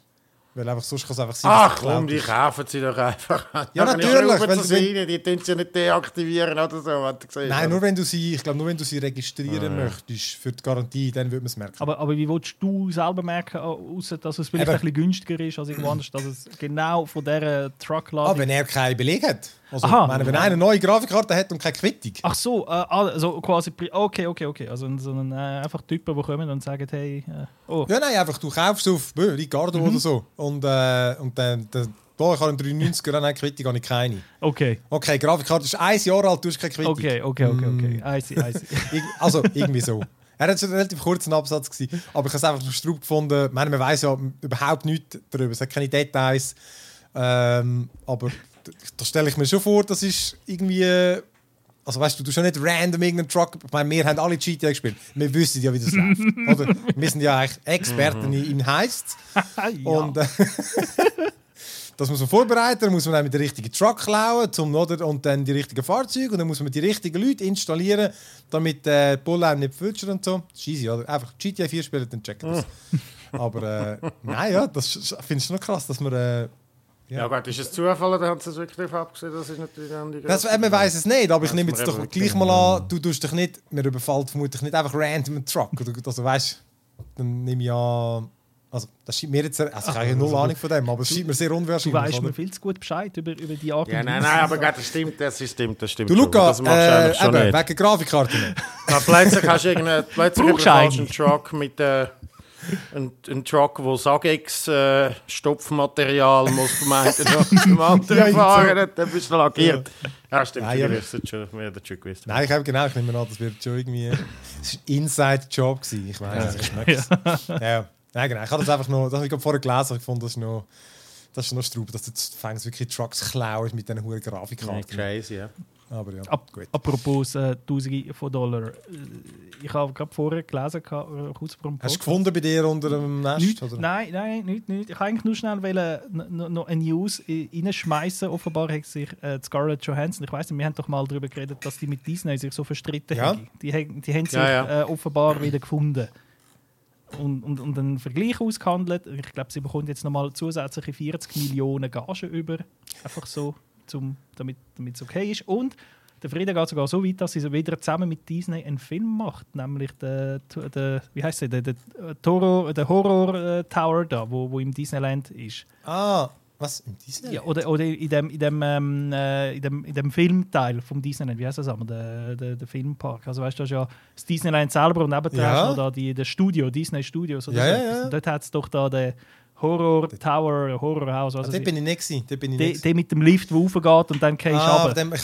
[SPEAKER 1] weil einfach sonst kann es einfach sein,
[SPEAKER 2] Ach komm, die kaufen sie doch einfach.
[SPEAKER 1] Ja, natürlich, wenn
[SPEAKER 2] sie rein, die tun sie ja nicht deaktivieren oder so. Gesehen,
[SPEAKER 1] Nein,
[SPEAKER 2] oder?
[SPEAKER 1] nur wenn du sie, ich glaube, nur wenn du sie registrieren
[SPEAKER 2] Ah.
[SPEAKER 1] möchtest für die Garantie, dann würde man es merken.
[SPEAKER 3] Aber, aber wie willst du selber merken, außer dass es vielleicht
[SPEAKER 1] Eben.
[SPEAKER 3] ein bisschen günstiger ist als irgendwo anders, dass es genau von dieser
[SPEAKER 1] Ah,
[SPEAKER 3] Truckladung...
[SPEAKER 1] wenn er keinen Beleg hat. Also,
[SPEAKER 3] Aha.
[SPEAKER 1] meine, wenn einer eine neue Grafikkarte hat und keine Quittung.
[SPEAKER 3] Ach so, äh, also quasi... Okay, okay, okay. Also so ein, äh, einfach Typen, die kommen und sagen, hey... Äh, oh,
[SPEAKER 1] Ja, nein, einfach du kaufst auf bö, Ricardo
[SPEAKER 3] Mhm.
[SPEAKER 1] oder so. Und, äh, und dann, dann boah, ich habe einen 93er, nein, Quittung habe ich keine.
[SPEAKER 3] okay,
[SPEAKER 1] Okay, Grafikkarte ist ein Jahr alt, du hast keine Quittung.
[SPEAKER 3] okay, okay, okay, okay.
[SPEAKER 1] Mm.
[SPEAKER 3] I see, I see.
[SPEAKER 1] Also, irgendwie so. Er hat schon einen relativ kurzen Absatz gewesen, aber ich habe es einfach so straub gefunden. Ich meine, man weiß ja überhaupt nichts darüber, es hat keine Details. Ähm, aber da stelle ich mir schon vor, das ist irgendwie. äh, Also weißt du, du schon nicht random irgendeinen Truck. Ich meine, wir haben alle GTA gespielt. Wir wissen ja, wie das läuft. Oder? Wir sind ja eigentlich Experten in, in Heists.
[SPEAKER 3] ja.
[SPEAKER 1] Und äh, das muss man vorbereiten, dann muss man dann mit den richtigen Truck klauen zum, oder, und dann die richtigen Fahrzeuge und dann muss man die richtigen Leute installieren, damit äh, die Bullen einem nicht flutschen und so. Easy, oder? Einfach GTA 4 spielen, dann checken das. Aber äh, nein, ja, das finde ich schon noch krass, dass man... Äh,
[SPEAKER 2] Ja gut, ist es Zufall oder haben sie es wirklich darauf abgesehen? Das ist natürlich dann die
[SPEAKER 1] das, äh, man weiß es nicht, aber ich nehme jetzt doch gleich mal an, du tust dich nicht, mir überfällt vermutlich nicht einfach random einen Truck. Oder, also weißt dann nehme ich an. Also, das scheint mir jetzt. Also, ich habe null Ahnung von dem, aber es scheint mir sehr
[SPEAKER 3] Du
[SPEAKER 1] unwahrscheinlich.
[SPEAKER 3] weißt mir viel zu gut Bescheid über, über die Art
[SPEAKER 2] Ja, nein, nein, aber das stimmt, das stimmt, das stimmt.
[SPEAKER 1] Du. Luca,
[SPEAKER 2] das du
[SPEAKER 1] äh,
[SPEAKER 2] schon
[SPEAKER 1] eben,
[SPEAKER 2] nicht.
[SPEAKER 1] wegen Grafikkarten.
[SPEAKER 2] Ja, plötzlich hast du irgendeinen plötzlich einen Truck mit äh, ein, ein Truck, wo Sagex äh, Stopfmaterial muss vom einen zum anderen
[SPEAKER 1] Ja,
[SPEAKER 2] fahren, dann bist du lackiert. Ja, stimmt,
[SPEAKER 1] Ja,
[SPEAKER 2] ja,
[SPEAKER 1] ja.
[SPEAKER 2] du wirst es schon, wir hätten schon gewusst.
[SPEAKER 1] Nein, ich habe genau, ich nehme an, das wird schon irgendwie. Es war ein Inside-Job. gewesen, Ich weiß, ich schmecke es. Ja. Nein, genau. Ich habe das einfach noch, das habe ich gerade vorher gelesen, ich fand das ist noch. Das ist noch Straub, dass du fängst wirklich Trucks klauen mit diesen hohen
[SPEAKER 2] Ja,
[SPEAKER 1] Grafikkarten.
[SPEAKER 2] crazy, ja.
[SPEAKER 1] Aber ja,
[SPEAKER 3] Ab,
[SPEAKER 1] gut.
[SPEAKER 3] apropos äh, Tausende von Dollar. Äh, Ich habe gerade vorher gelesen, äh, kurz vor dem
[SPEAKER 1] Hast du
[SPEAKER 3] Podcast.
[SPEAKER 1] gefunden bei dir unter dem Nest?
[SPEAKER 3] Nicht,
[SPEAKER 1] oder?
[SPEAKER 3] nein, nein, nicht, nicht. Ich wollte eigentlich nur schnell wollen, noch eine News reinschmeißen. Offenbar hat sich äh, Scarlett Johansson, ich weiß nicht, wir haben doch mal darüber geredet, dass die mit Disney sich so verstritten
[SPEAKER 1] Ja.
[SPEAKER 3] haben. Die, haben- die haben sich
[SPEAKER 2] Ja, ja.
[SPEAKER 3] Äh, offenbar wieder gefunden. Und, und, und einen Vergleich ausgehandelt. Ich glaube, sie bekommt jetzt nochmal zusätzliche 40 Millionen Gagen über. Einfach so, zum, damit es okay ist. Und der Frieden geht sogar so weit, dass sie wieder zusammen mit Disney einen Film macht, nämlich der, der wie heißt der, der, der, Toro, der Horror äh, Tower da, wo, wo im Disneyland ist.
[SPEAKER 1] Ah, was? Im Disney?
[SPEAKER 3] Ja, oder, oder in dem, in dem, ähm, äh, in dem, in dem Filmteil vom Disneyland, wie heißt das einmal, der, der, der Filmpark. Also weißt du, das ja das Disneyland selber und nebendran
[SPEAKER 1] Ja.
[SPEAKER 3] noch da die, das Studio, Disney Studios oder
[SPEAKER 1] Ja,
[SPEAKER 3] so.
[SPEAKER 1] ja, ja.
[SPEAKER 3] Und dort hat es doch da den Horror Tower, Horror House, also
[SPEAKER 1] dort bin ich nicht. gewesen, Dort bin ich nicht.
[SPEAKER 3] der, mit dem Lift, der raufgeht und dann gehst du
[SPEAKER 1] ah,
[SPEAKER 3] runter.
[SPEAKER 1] von dem, ich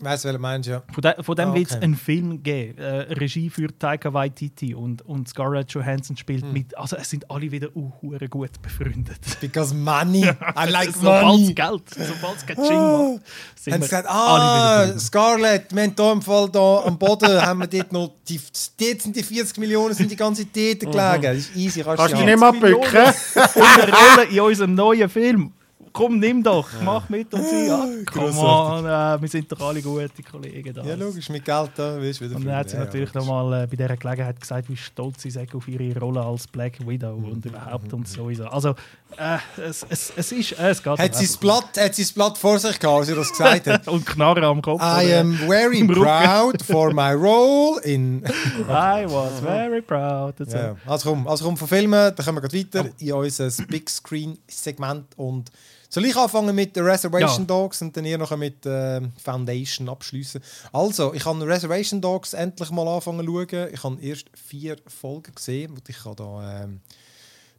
[SPEAKER 1] weiß, welchen meinst du, ja.
[SPEAKER 3] Von, de, von dem
[SPEAKER 1] Ah,
[SPEAKER 3] wird es
[SPEAKER 1] okay.
[SPEAKER 3] einen Film geben. Äh, Regie für Taika Waititi und, und Scarlett Johansson spielt
[SPEAKER 1] Hm.
[SPEAKER 3] mit. Also es sind alle wieder uh, hure gut befreundet.
[SPEAKER 1] Because money. I like
[SPEAKER 3] Sobald
[SPEAKER 1] money.
[SPEAKER 3] Geld, sobald es Geld
[SPEAKER 1] Ah.
[SPEAKER 3] macht, sind
[SPEAKER 1] Haben
[SPEAKER 3] wir
[SPEAKER 1] sie gesagt,
[SPEAKER 3] alle
[SPEAKER 1] ah, Scarlett, wir haben hier im Fall da am Boden, haben wir dort noch, die, dort sind die 40 Millionen, sind die ganze Zeit gelegen. Das ist easy, kannst,
[SPEAKER 2] Kannst du nicht mal bücken?
[SPEAKER 3] eine Rolle in unserem neuen Film. Komm, nimm doch, mach mit und sie. Ja, come on, äh, wir sind doch alle gute Kollegen da.
[SPEAKER 1] Ja, logisch, mit Geld da du wieder
[SPEAKER 3] Und dann hat sie natürlich
[SPEAKER 1] ja,
[SPEAKER 3] nochmal äh, bei dieser Gelegenheit gesagt, wie stolz sie sei auf ihre Rolle als Black Widow und überhaupt und sowieso. Also, äh, es, es, es ist, äh, es geht.
[SPEAKER 1] Hat sie, das Blatt, hat sie das Blatt vor sich gehabt, als sie das gesagt hat?
[SPEAKER 3] und Knarre am Kopf.
[SPEAKER 1] I am very proud for my role in...
[SPEAKER 3] I was very proud.
[SPEAKER 1] Ja. Also komm, also komm von Filmen, dann kommen wir weiter in unser Big Screen Segment und soll ich anfangen mit der Reservation
[SPEAKER 3] Ja.
[SPEAKER 1] Dogs und dann ihr noch mit ähm, Foundation abschließen. Also, ich habe Reservation Dogs endlich mal anfangen zu schauen. Ich habe erst vier Folgen gesehen und ich kann da ähm,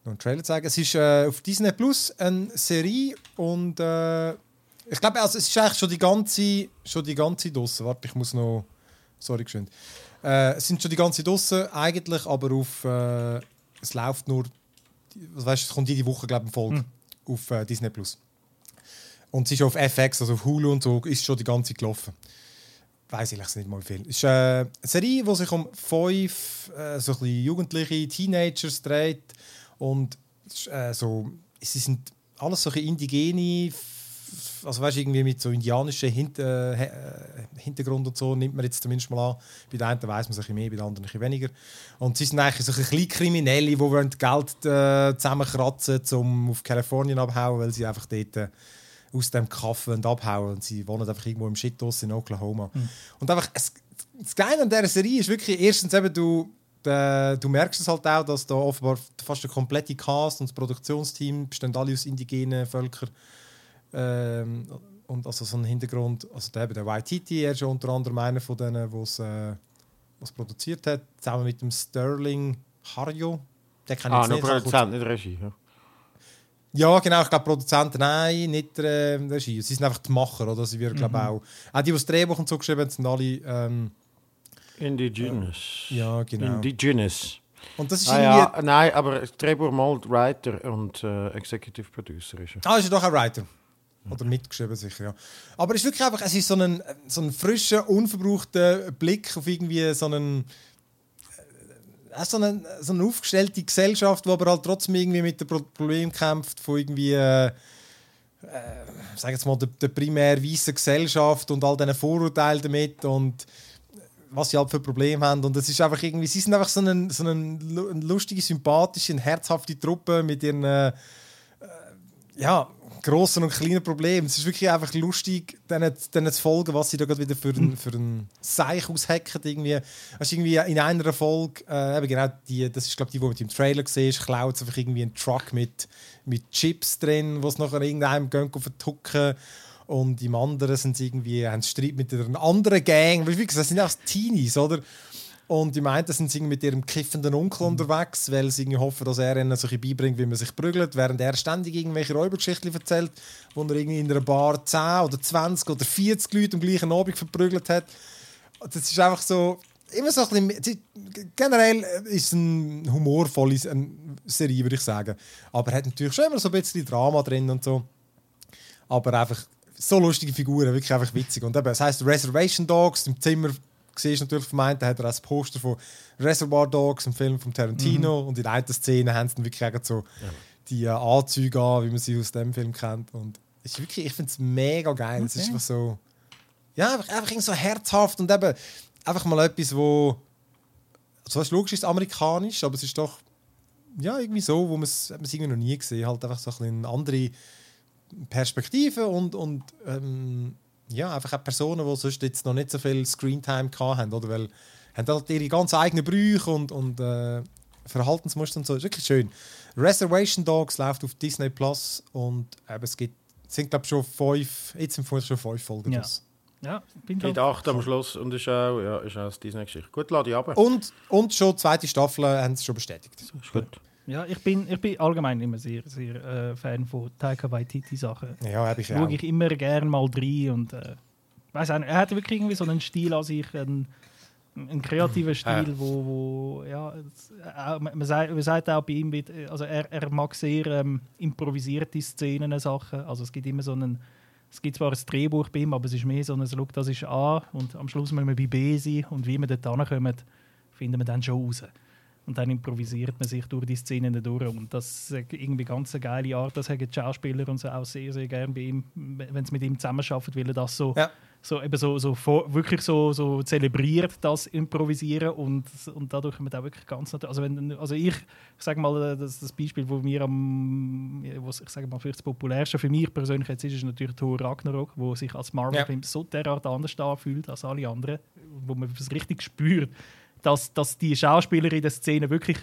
[SPEAKER 1] noch einen Trailer zeigen. Es ist äh, auf Disney Plus eine Serie und äh, ich glaube, also, es ist eigentlich schon die ganze, schon die ganze Dosse. Warte, ich muss noch, sorry, geschwind. Äh, es sind schon die ganze Dosse eigentlich, aber auf äh, es läuft nur, was weißt, es kommt jede Woche glaube ich eine Folge auf äh, Disney Plus. Und es ist auf FX, also auf Hulu und so, ist schon die ganze Zeit gelaufen. Weiß ich nicht mal wie viel. Es ist äh, eine Serie, die sich um fünf äh, so ein jugendliche Teenagers dreht und äh, so, sie sind alles solche indigene, also weißt, irgendwie mit so indianischen Hint äh, äh, Hintergrund und so nimmt man jetzt zumindest mal an. Bei den einen weiß man sich mehr, bei den anderen ein weniger. Und sie sind eigentlich so ein bisschen Kriminelle, die wollen Geld äh, zusammenkratzen, um auf Kalifornien abhauen, weil sie einfach dort äh, aus dem Kaffee und abhauen. Und sie wohnen einfach irgendwo im Shittos in Oklahoma. Und einfach, es, das Geile an dieser Serie ist wirklich, erstens eben, du, äh, du merkst es halt auch, dass da offenbar fast der komplette Cast und das Produktionsteam bestehen alle aus indigenen Völkern. Ähm, und also so ein Hintergrund, also der, der Waititi, er ist ja unter anderem einer von denen, es äh, was produziert hat, zusammen mit dem Sterling Harjo. Der kann
[SPEAKER 2] Ah, nur Produzent, nicht Regie. Ja.
[SPEAKER 1] ja, genau. Ich glaube, Produzenten, nein, nicht äh, Regie. Sie sind einfach die Macher, oder? Sie werden, glaube auch. Auch die, die das Drehbuch und so geschrieben haben, sind alle. Ähm,
[SPEAKER 2] Indigenous.
[SPEAKER 1] ja, genau.
[SPEAKER 2] Indigenous.
[SPEAKER 1] und das ist
[SPEAKER 2] Ah, ja, nein, aber Drehbuch mal Writer und äh, Executive Producer ist er.
[SPEAKER 1] Ah, ist er doch ein Writer. Oder mitgeschrieben sicher, ja. Aber es ist wirklich einfach, es ist so ein, so ein frischer, unverbrauchter Blick auf irgendwie so einen, äh, so eine, so eine aufgestellte Gesellschaft, die aber halt trotzdem irgendwie mit dem Pro- Problem kämpft von irgendwie, äh, äh, sag jetzt mal, der, der primär weißen Gesellschaft und all diesen Vorurteilen damit und was sie halt für Probleme haben. Und es ist einfach irgendwie, sie sind einfach so eine, so lustige, sympathische, eine herzhafte Truppe mit ihren, äh, ja, grossen und kleinen Problemen. Es ist wirklich einfach lustig, denen, denen zu folgen, was sie da gerade wieder für einen für ein Seich aushacken. Irgendwie. Also irgendwie in einer Folge, äh, eben genau die, das ist glaube die, die mit dem Trailer gesehen ist, klaut einfach irgendwie einen Truck mit, mit Chips drin, was nachher irgendeinem gehen vertucken und im anderen sind sie irgendwie, haben Streit mit einer anderen Gang. Das sind auch Teenies, oder? Und die meinten, sind sie mit ihrem kiffenden Onkel mhm. unterwegs, weil sie hoffen, dass er ihnen so beibringt, wie man sich prügelt, während er ständig irgendwelche Räubergeschichten erzählt, wo er irgendwie in einer Bar 10 oder 20 oder 40 Leute am gleichen Abend verprügelt hat. Das ist einfach so, immer so ein bisschen, generell ist es eine humorvolle Serie, würde ich sagen. Aber er hat natürlich schon immer so ein bisschen Drama drin und so. Aber einfach so lustige Figuren, wirklich einfach witzig. Und eben, es heisst Reservation Dogs, im Zimmer siehst natürlich vermeint, da hat er das Poster von Reservoir Dogs, einem Film von Tarantino. Mhm. Und in einer Szene haben sie dann wirklich so ja. die äh, Anzüge an, wie man sie aus dem Film kennt. Und es ist wirklich, ich finde es mega geil. Okay. Es ist einfach so, ja, einfach, einfach so herzhaft und eben einfach mal etwas, wo, so also, logisch ist amerikanisch, aber es ist doch ja, irgendwie so, wo man es irgendwie noch nie gesehen halt einfach so ein eine andere Perspektive und, und ähm, ja, einfach auch Personen, die sonst jetzt noch nicht so viel Screentime haben, oder? Weil haben halt ihre ganz eigenen Brüche und, und äh, Verhaltensmuster und so. Das ist wirklich schön. Reservation Dogs läuft auf Disney Plus und eben, es gibt, sind glaube schon fünf, jetzt sind schon fünf Folgen.
[SPEAKER 3] Ja. Ja,
[SPEAKER 2] bin Mit acht am Schluss und ist auch, ja, ist auch Disney-Geschichte. Gut, lade ich ab.
[SPEAKER 1] Und, und schon zweite Staffel haben sie schon bestätigt.
[SPEAKER 3] Ist gut. Ja, ich bin, ich bin allgemein immer sehr, sehr äh, Fan von Taika Waititi-Sachen.
[SPEAKER 1] Ja, habe ich
[SPEAKER 3] Schaue ich immer gerne mal rein und äh, weiß auch, er hat wirklich irgendwie so einen Stil an sich, einen, einen kreativen Stil, ja. wo, wo ja, äh, man, sagt, man sagt auch bei ihm, also er, er mag sehr ähm, improvisierte Szenen, Sachen. Also es gibt immer so einen, es gibt zwar ein Drehbuch bei ihm, aber es ist mehr so ein Look, das ist A und am Schluss müssen wir bei B sein und wie wir dort hinkommen, finden wir dann schon raus. Und dann improvisiert man sich durch die Szenen durch. Und das ist irgendwie ganz eine geile Art. Das haben die Schauspieler und so auch sehr, sehr gerne bei ihm, wenn sie mit ihm zusammenarbeiten, weil er das so, ja. so, eben so, so wirklich so, so zelebriert, das Improvisieren. Und, und dadurch haben wir da wirklich ganz also, wenn, also ich, ich sage mal, das, das Beispiel, wo mir am, was ich sage mal, vielleicht das populärste für mich persönlich jetzt ist, ist natürlich Thor Ragnarok, wo sich als Marvel-Film ja. so derart anders anfühlt als alle anderen, wo man es richtig spürt dass, dass die Schauspieler in der Szene wirklich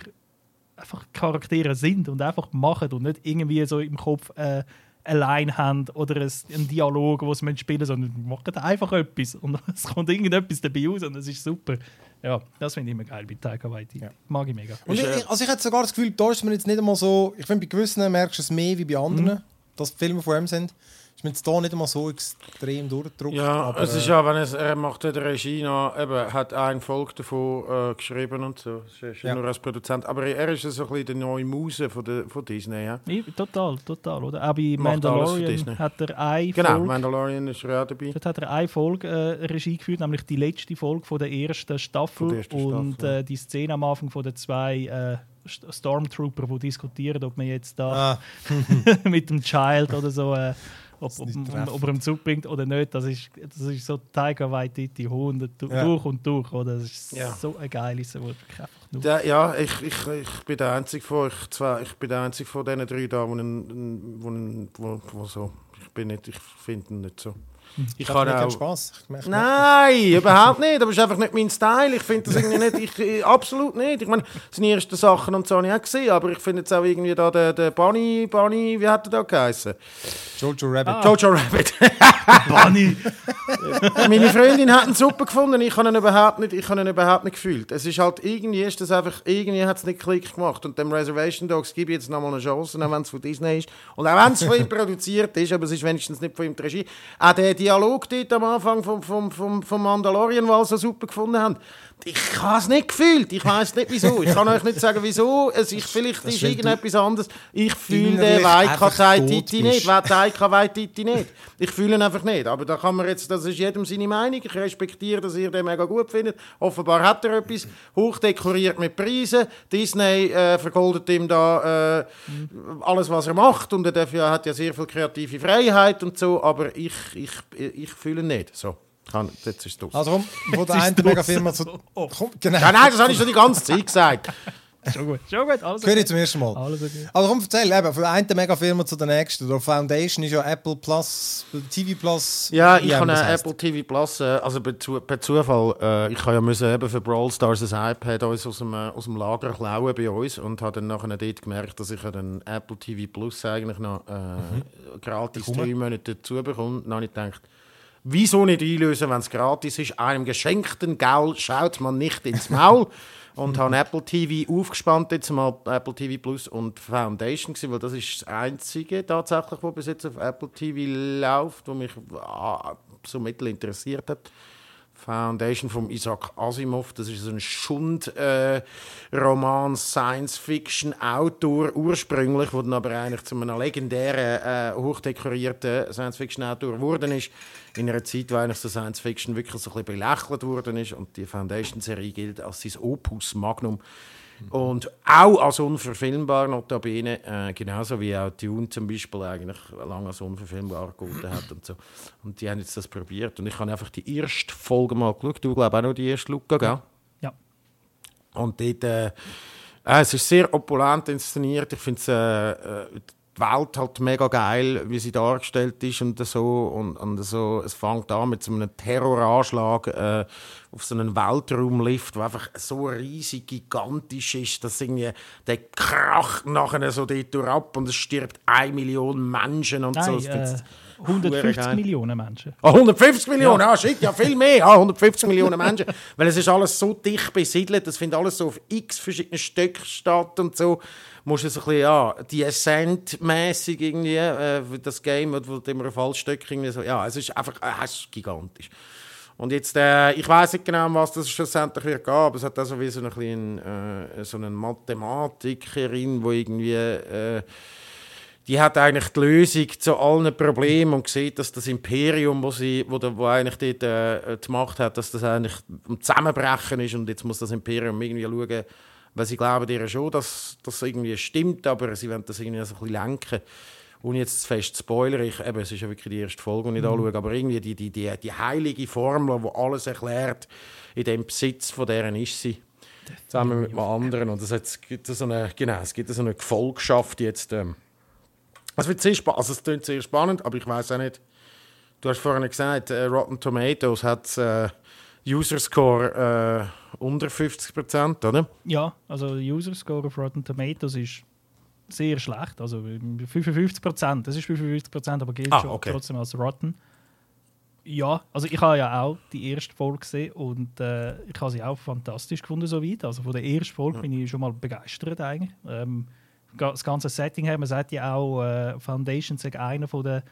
[SPEAKER 3] einfach Charaktere sind und einfach machen und nicht irgendwie so im Kopf äh, allein haben oder ein, einen Dialog, wo sie spielen sondern machen einfach etwas und es kommt irgendetwas dabei raus und das ist super. Ja, das finde ich immer geil bei Taika Waititi. Ja. Mag ich mega.
[SPEAKER 1] Und ich, also ich hätte sogar das Gefühl, da ist man jetzt nicht einmal so, ich finde bei gewissen merkst du es mehr wie bei anderen, mhm. dass die Filme von ihm sind ist mir jetzt hier nicht einmal so extrem durchgedruckt.
[SPEAKER 2] Ja, aber, es ist ja, wenn es, er macht ja der Regie noch, eben, hat ein Volk davon äh, geschrieben und so. ist ja. nur als Produzent. Aber er ist so ein bisschen der neue Muse von, der, von Disney. Ja?
[SPEAKER 3] ja total, total. Oder? Auch bei Mandalorian hat er eine
[SPEAKER 2] Genau, Folge, Mandalorian ist ja dabei.
[SPEAKER 3] Dort hat er eine Folge äh, Regie geführt, nämlich die letzte Folge von der ersten Staffel. Der ersten und Staffel, ja. äh, die Szene am Anfang von der zwei äh, Stormtrooper, die diskutieren, ob man jetzt da ah. mit dem Child oder so äh, ob, ob, ob, er ihm zurückbringt oder nicht, das ist, das ist so Tiger Waititi, Hunde ja. durch und durch. Oder? Das ist ja. so ein geiles Wort.
[SPEAKER 2] Ja, ja ich, ich, ich bin der Einzige von ich, zwei, ich bin der Einzige von diesen drei da, wo, wo, wo, wo so, ich bin nicht, ich finde ihn nicht so.
[SPEAKER 1] Ich habe auch... Spaß.
[SPEAKER 2] Nein, überhaupt nicht. Aber es ist einfach nicht mein Style. Ich finde das irgendwie nicht. Ich, absolut nicht. Ich meine, seine ersten Sachen und so habe ich auch gesehen, aber ich finde jetzt auch irgendwie da der, der Bunny, Bunny, wie hat er da geheißen?
[SPEAKER 1] Jojo Rabbit.
[SPEAKER 2] Ah. Jojo Rabbit.
[SPEAKER 3] Bunny.
[SPEAKER 2] Meine Freundin hat ihn super gefunden. Ich habe ihn überhaupt nicht, ich habe ihn überhaupt nicht gefühlt. Es ist halt irgendwie ist das einfach irgendwie hat es nicht Klick gemacht und dem Reservation Dogs gebe ich jetzt nochmal eine Chance, auch wenn es von Disney ist und auch wenn es von ihm produziert ist, aber es ist wenigstens nicht von ihm die Regie. Auch der Dialog dort am Anfang vom, vom, vom, vom Mandalorian, was so super gefunden haben, ich habe es nicht gefühlt. Ich weiß nicht wieso. Ich kann euch nicht sagen, wieso. Es ist, vielleicht das ist irgendetwas anderes. Ich fühle den Waika Titi nicht. Wer Taika Titi nicht. Ich fühle ihn einfach nicht. Aber da kann man jetzt, das ist jedem seine Meinung. Ich respektiere, dass ihr den mega gut findet. Offenbar hat er etwas hochdekoriert mit Preisen. Disney äh, vergoldet ihm da äh, alles, was er macht. Und er hat ja sehr viel kreative Freiheit und so. Aber ich, ich, ich fühle ihn nicht. So. Kann, jetzt ist es
[SPEAKER 1] Also komm, wo der eine Megafirma zu...
[SPEAKER 2] Oh. Komm, genau. Nein, nein, das habe ich schon die ganze Zeit gesagt.
[SPEAKER 3] schon gut, schon gut. Alles okay.
[SPEAKER 1] ich zum ersten Mal.
[SPEAKER 3] Alles okay.
[SPEAKER 1] Aber komm, erzähl, eben, von der einen Megafirma zu der nächsten. Der Foundation ist ja Apple Plus, TV Plus.
[SPEAKER 2] Ja, ich
[SPEAKER 1] auch
[SPEAKER 2] habe. Apple TV Plus, äh, also per, Zu- per Zufall, äh, ich habe ja müssen eben für Brawl Stars ein iPad uns aus dem, äh, aus dem Lager klauen bei uns und habe dann nachher dort gemerkt, dass ich ja den Apple TV Plus eigentlich noch äh, gratis drei Monate dazu bekomme. Dann habe ich gedacht, wieso nicht einlösen, wenn es gratis ist? Einem geschenkten Geld schaut man nicht ins Maul. Und habe Apple TV aufgespannt, jetzt mal Apple TV Plus und Foundation gewesen, weil das ist das einzige tatsächlich, was bis jetzt auf Apple TV läuft, was mich ah, so mittel interessiert hat. Foundation von Isaac Asimov, das ist so ein Schund-Roman, Science-Fiction-Autor ursprünglich, der dann aber eigentlich zu einem legendären, äh, hochdekorierten Science-Fiction-Autor geworden ist. In einer Zeit, wo eigentlich so Science-Fiction wirklich so ein bisschen belächelt worden ist und die Foundation-Serie gilt als sein Opus Magnum. Und auch als unverfilmbar, notabene, äh, genauso wie auch Dune zum Beispiel eigentlich lange als unverfilmbar gegolten hat und so. Und die haben jetzt das probiert. Und ich habe einfach die erste Folge mal geschaut. Du glaubst auch noch die erste Luca, gell?
[SPEAKER 3] Ja.
[SPEAKER 2] Und dort, äh, äh, es ist sehr opulent inszeniert. Ich finde äh, äh, die Welt halt mega geil, wie sie dargestellt ist und so. Und, und so. Es fängt an mit so einem Terroranschlag äh, auf so einen Weltraumlift, der einfach so riesig, gigantisch ist, dass irgendwie der kracht nachher so dort ab und es stirbt eine Million Menschen und so.
[SPEAKER 3] Nein,
[SPEAKER 2] Das find's-
[SPEAKER 3] äh, 150
[SPEAKER 2] geil.
[SPEAKER 3] Millionen Menschen.
[SPEAKER 2] Ah, 150 Millionen, ah, shit, ja, viel mehr. Ah, 150 Millionen Menschen. Weil es ist alles so dicht besiedelt, es findet alles so auf x verschiedenen Stöcken statt und so. Musst du so ein bisschen, ja, die Ascent-mäßig irgendwie, äh, das Game, wo du immer auf alle Stöcke irgendwie so, ja, es ist einfach, äh, es ist gigantisch. Und jetzt, äh, ich weiß nicht genau, was das schlussendlich wird gehen, aber es hat also wie so eine, kleine, äh, so eine Mathematikerin, die irgendwie, äh, die hat eigentlich die Lösung zu allen Problemen und sieht, dass das Imperium, wo sie, wo, wo eigentlich dort äh, die Macht hat, dass das eigentlich am Zusammenbrechen ist und jetzt muss das Imperium irgendwie schauen, weil sie glauben ihr schon, dass das irgendwie stimmt, aber sie wollen das irgendwie so ein bisschen lenken. Ohne jetzt zu fest zu spoilern, ich, eben, es ist ja wirklich die erste Folge, die ich da schaue, aber irgendwie die, die, die, die heilige Formel, die alles erklärt, in dem Besitz von deren ist sie. Zusammen mit einem anderen. Und es, hat, es gibt so eine, genau, es gibt so eine Gefolgschaft jetzt. Ähm, es wird sehr spannend, also es klingt sehr spannend, aber ich weiß auch nicht. Du hast vorhin gesagt, äh, Rotten Tomatoes hat äh, User Score äh, unter 50 Prozent, oder?
[SPEAKER 3] Ja, also der User Score auf Rotten Tomatoes ist sehr schlecht. Also 55 Prozent. Das ist 55 Prozent, aber gilt
[SPEAKER 2] Ah,
[SPEAKER 3] schon
[SPEAKER 2] okay.
[SPEAKER 3] trotzdem als Rotten. Ja, also ich habe ja auch die erste Folge gesehen und äh, ich habe sie auch fantastisch gefunden soweit. Also von der ersten Folge bin ich schon mal begeistert eigentlich. Ähm, das ganze Setting her, man sagt ja auch, äh, Foundation sei einer von den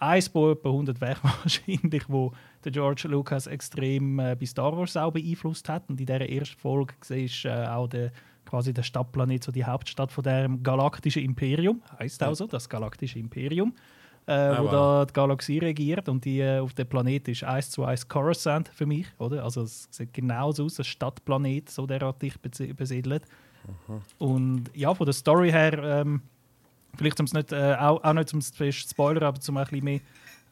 [SPEAKER 3] Eisbau etwa 100 Weg wahrscheinlich, wo der George Lucas extrem äh, bei Star Wars auch beeinflusst hat. Und in dieser ersten Folge siehst äh, auch der, quasi der Stadtplanet, so die Hauptstadt von dem galaktischen Imperium, heißt auch so, das galaktische Imperium, äh, wo
[SPEAKER 2] wow.
[SPEAKER 3] da die Galaxie regiert. Und die, äh, auf dem Planet ist 1 zu 1 Coruscant für mich, oder? Also es sieht genauso aus, ein Stadtplanet, so derartig besi- besiedelt. Und ja, von der Story her, ähm, vielleicht um's nicht, äh, auch, auch nicht zum fest Spoiler, aber zum ein bisschen mehr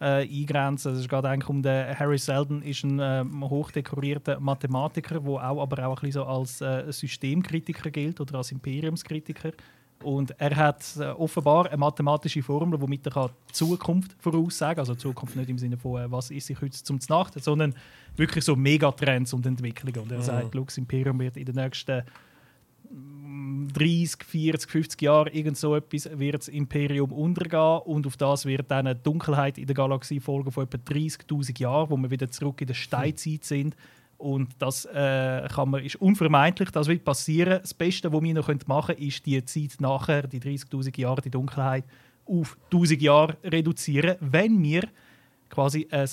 [SPEAKER 3] äh, eingrenzen. Es geht eigentlich um den Harry Seldon, ist ein ähm, hochdekorierter Mathematiker, der auch, aber auch ein bisschen so als äh, Systemkritiker gilt oder als Imperiumskritiker. Und er hat äh, offenbar eine mathematische Formel, womit er kann die Zukunft voraussagen kann. Also Zukunft nicht im Sinne von, äh, was ist sich heute zum Nacht, sondern wirklich so Megatrends und Entwicklungen. Und er sagt, Lux Imperium wird in den nächsten 30, 40, 50 Jahren irgend so etwas wird das Imperium untergehen und auf das wird dann eine Dunkelheit in der Galaxie folgen von etwa 30.000 Jahren, wo wir wieder zurück in der Steinzeit sind. Und das äh, kann man, ist unvermeidlich, das wird passieren. Das Beste, was wir noch machen können, ist die Zeit nachher, die 30.000 Jahre, die Dunkelheit, auf 1000 Jahre reduzieren, wenn wir quasi ein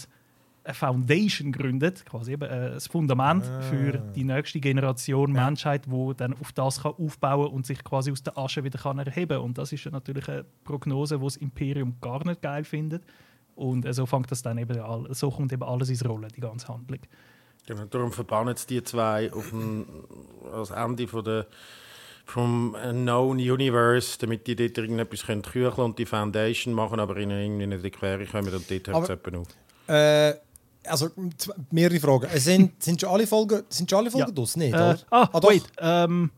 [SPEAKER 3] eine Foundation gründet, quasi eben äh, das Fundament für die nächste Generation Menschheit, wo dann auf das kann aufbauen und sich quasi aus der Asche wieder kann erheben. Und das ist ja natürlich eine Prognose, wo das Imperium gar nicht geil findet. Und äh, so fängt das dann eben all, so kommt eben alles ins Rollen, die ganze Handlung.
[SPEAKER 2] Genau, darum verbannen sie die zwei auf dem, als Ende von der, vom Known Universe, damit die dort irgendetwas können kücheln und die Foundation machen, aber ihnen irgendwie nicht in die Quere kommen und dort hört es auf.
[SPEAKER 1] Äh, also mehrere Fragen. Es sind, sind schon alle Folgen, sind schon alle Folgen
[SPEAKER 3] Ja.
[SPEAKER 1] draus? Nicht,
[SPEAKER 3] Äh,
[SPEAKER 1] oder?
[SPEAKER 3] ah,
[SPEAKER 1] doch.
[SPEAKER 3] wait. Ähm,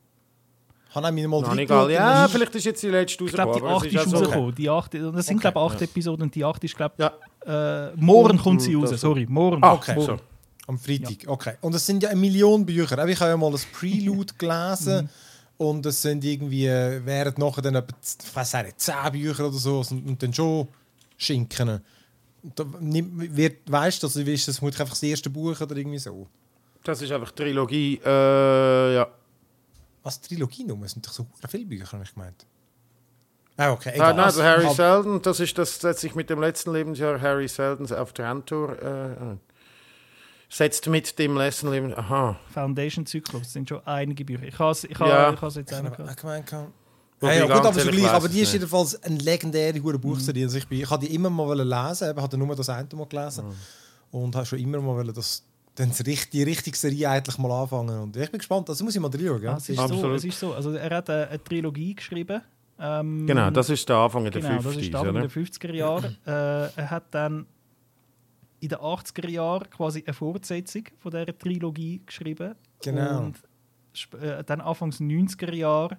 [SPEAKER 1] Habe auch mal
[SPEAKER 2] Noch nicht
[SPEAKER 1] reingeschaut
[SPEAKER 2] alle. Ja,
[SPEAKER 1] und
[SPEAKER 2] vielleicht ist jetzt die letzte
[SPEAKER 3] Ich glaube, die
[SPEAKER 2] rausgekommen, aber
[SPEAKER 3] 8
[SPEAKER 2] es
[SPEAKER 3] ist rausgekommen. Die 8, und es sind,
[SPEAKER 1] Okay.
[SPEAKER 3] glaube ich, 8 Episoden und die 8 ist, glaube
[SPEAKER 2] Ja.
[SPEAKER 3] ich, äh, morgen kommt sie
[SPEAKER 2] Mhm,
[SPEAKER 3] raus.
[SPEAKER 2] das-
[SPEAKER 3] Sorry, morgen.
[SPEAKER 2] Ah,
[SPEAKER 1] okay.
[SPEAKER 3] morgen.
[SPEAKER 2] So.
[SPEAKER 1] Am Freitag, okay. Und es sind ja eine Million Bücher. Ich habe ja mal das Prelude gelesen und es sind irgendwie, äh, wären nachher dann etwa, ich weiß nicht, 10 Bücher oder so und, und dann schon Schinken. Da, wird, weißt du, also, wie ist das vermutlich einfach das erste Buch oder irgendwie so?
[SPEAKER 2] Das ist einfach Trilogie. Äh, ja.
[SPEAKER 1] Was, Trilogie nur? Es sind doch so viele Bücher, habe ich gemeint. Ah, okay,
[SPEAKER 2] Ah,
[SPEAKER 1] egal.
[SPEAKER 2] nein, der Harry
[SPEAKER 1] Hab-
[SPEAKER 2] Seldon, das ist das setzt sich mit dem letzten Lebensjahr Harry Seldon auf der Endtour. Äh, setzt mit dem letzten Leben. Aha.
[SPEAKER 3] Foundation-Zyklus, das sind schon einige Bücher. Ich habe es ich
[SPEAKER 2] Ja.
[SPEAKER 3] ich habe es jetzt auch noch
[SPEAKER 1] Ich Ja, ja, gut, aber, so gleich, aber
[SPEAKER 2] ich
[SPEAKER 1] die ist jedenfalls eine legendäre hure Buchserie. Also ich, bin, ich habe die immer mal lesen, eben, hatte nur das eine Mal gelesen und habe schon immer mal dass dann die richt- die richtige Serie eigentlich mal anfangen. Und ich bin gespannt, also muss ich mal reinschauen.
[SPEAKER 3] Ja,
[SPEAKER 1] Ja?
[SPEAKER 3] es, ist so, es ist so. Also, er hat eine, eine Trilogie geschrieben. Ähm,
[SPEAKER 2] Genau, das ist der Anfang der
[SPEAKER 3] genau, das
[SPEAKER 2] 50
[SPEAKER 3] ist Anfang
[SPEAKER 2] oder?
[SPEAKER 3] der 50er Jahre. äh, er hat dann in den 80er Jahren quasi eine Fortsetzung von dieser Trilogie geschrieben.
[SPEAKER 1] Genau.
[SPEAKER 3] Und äh, dann Anfangs 90er Jahre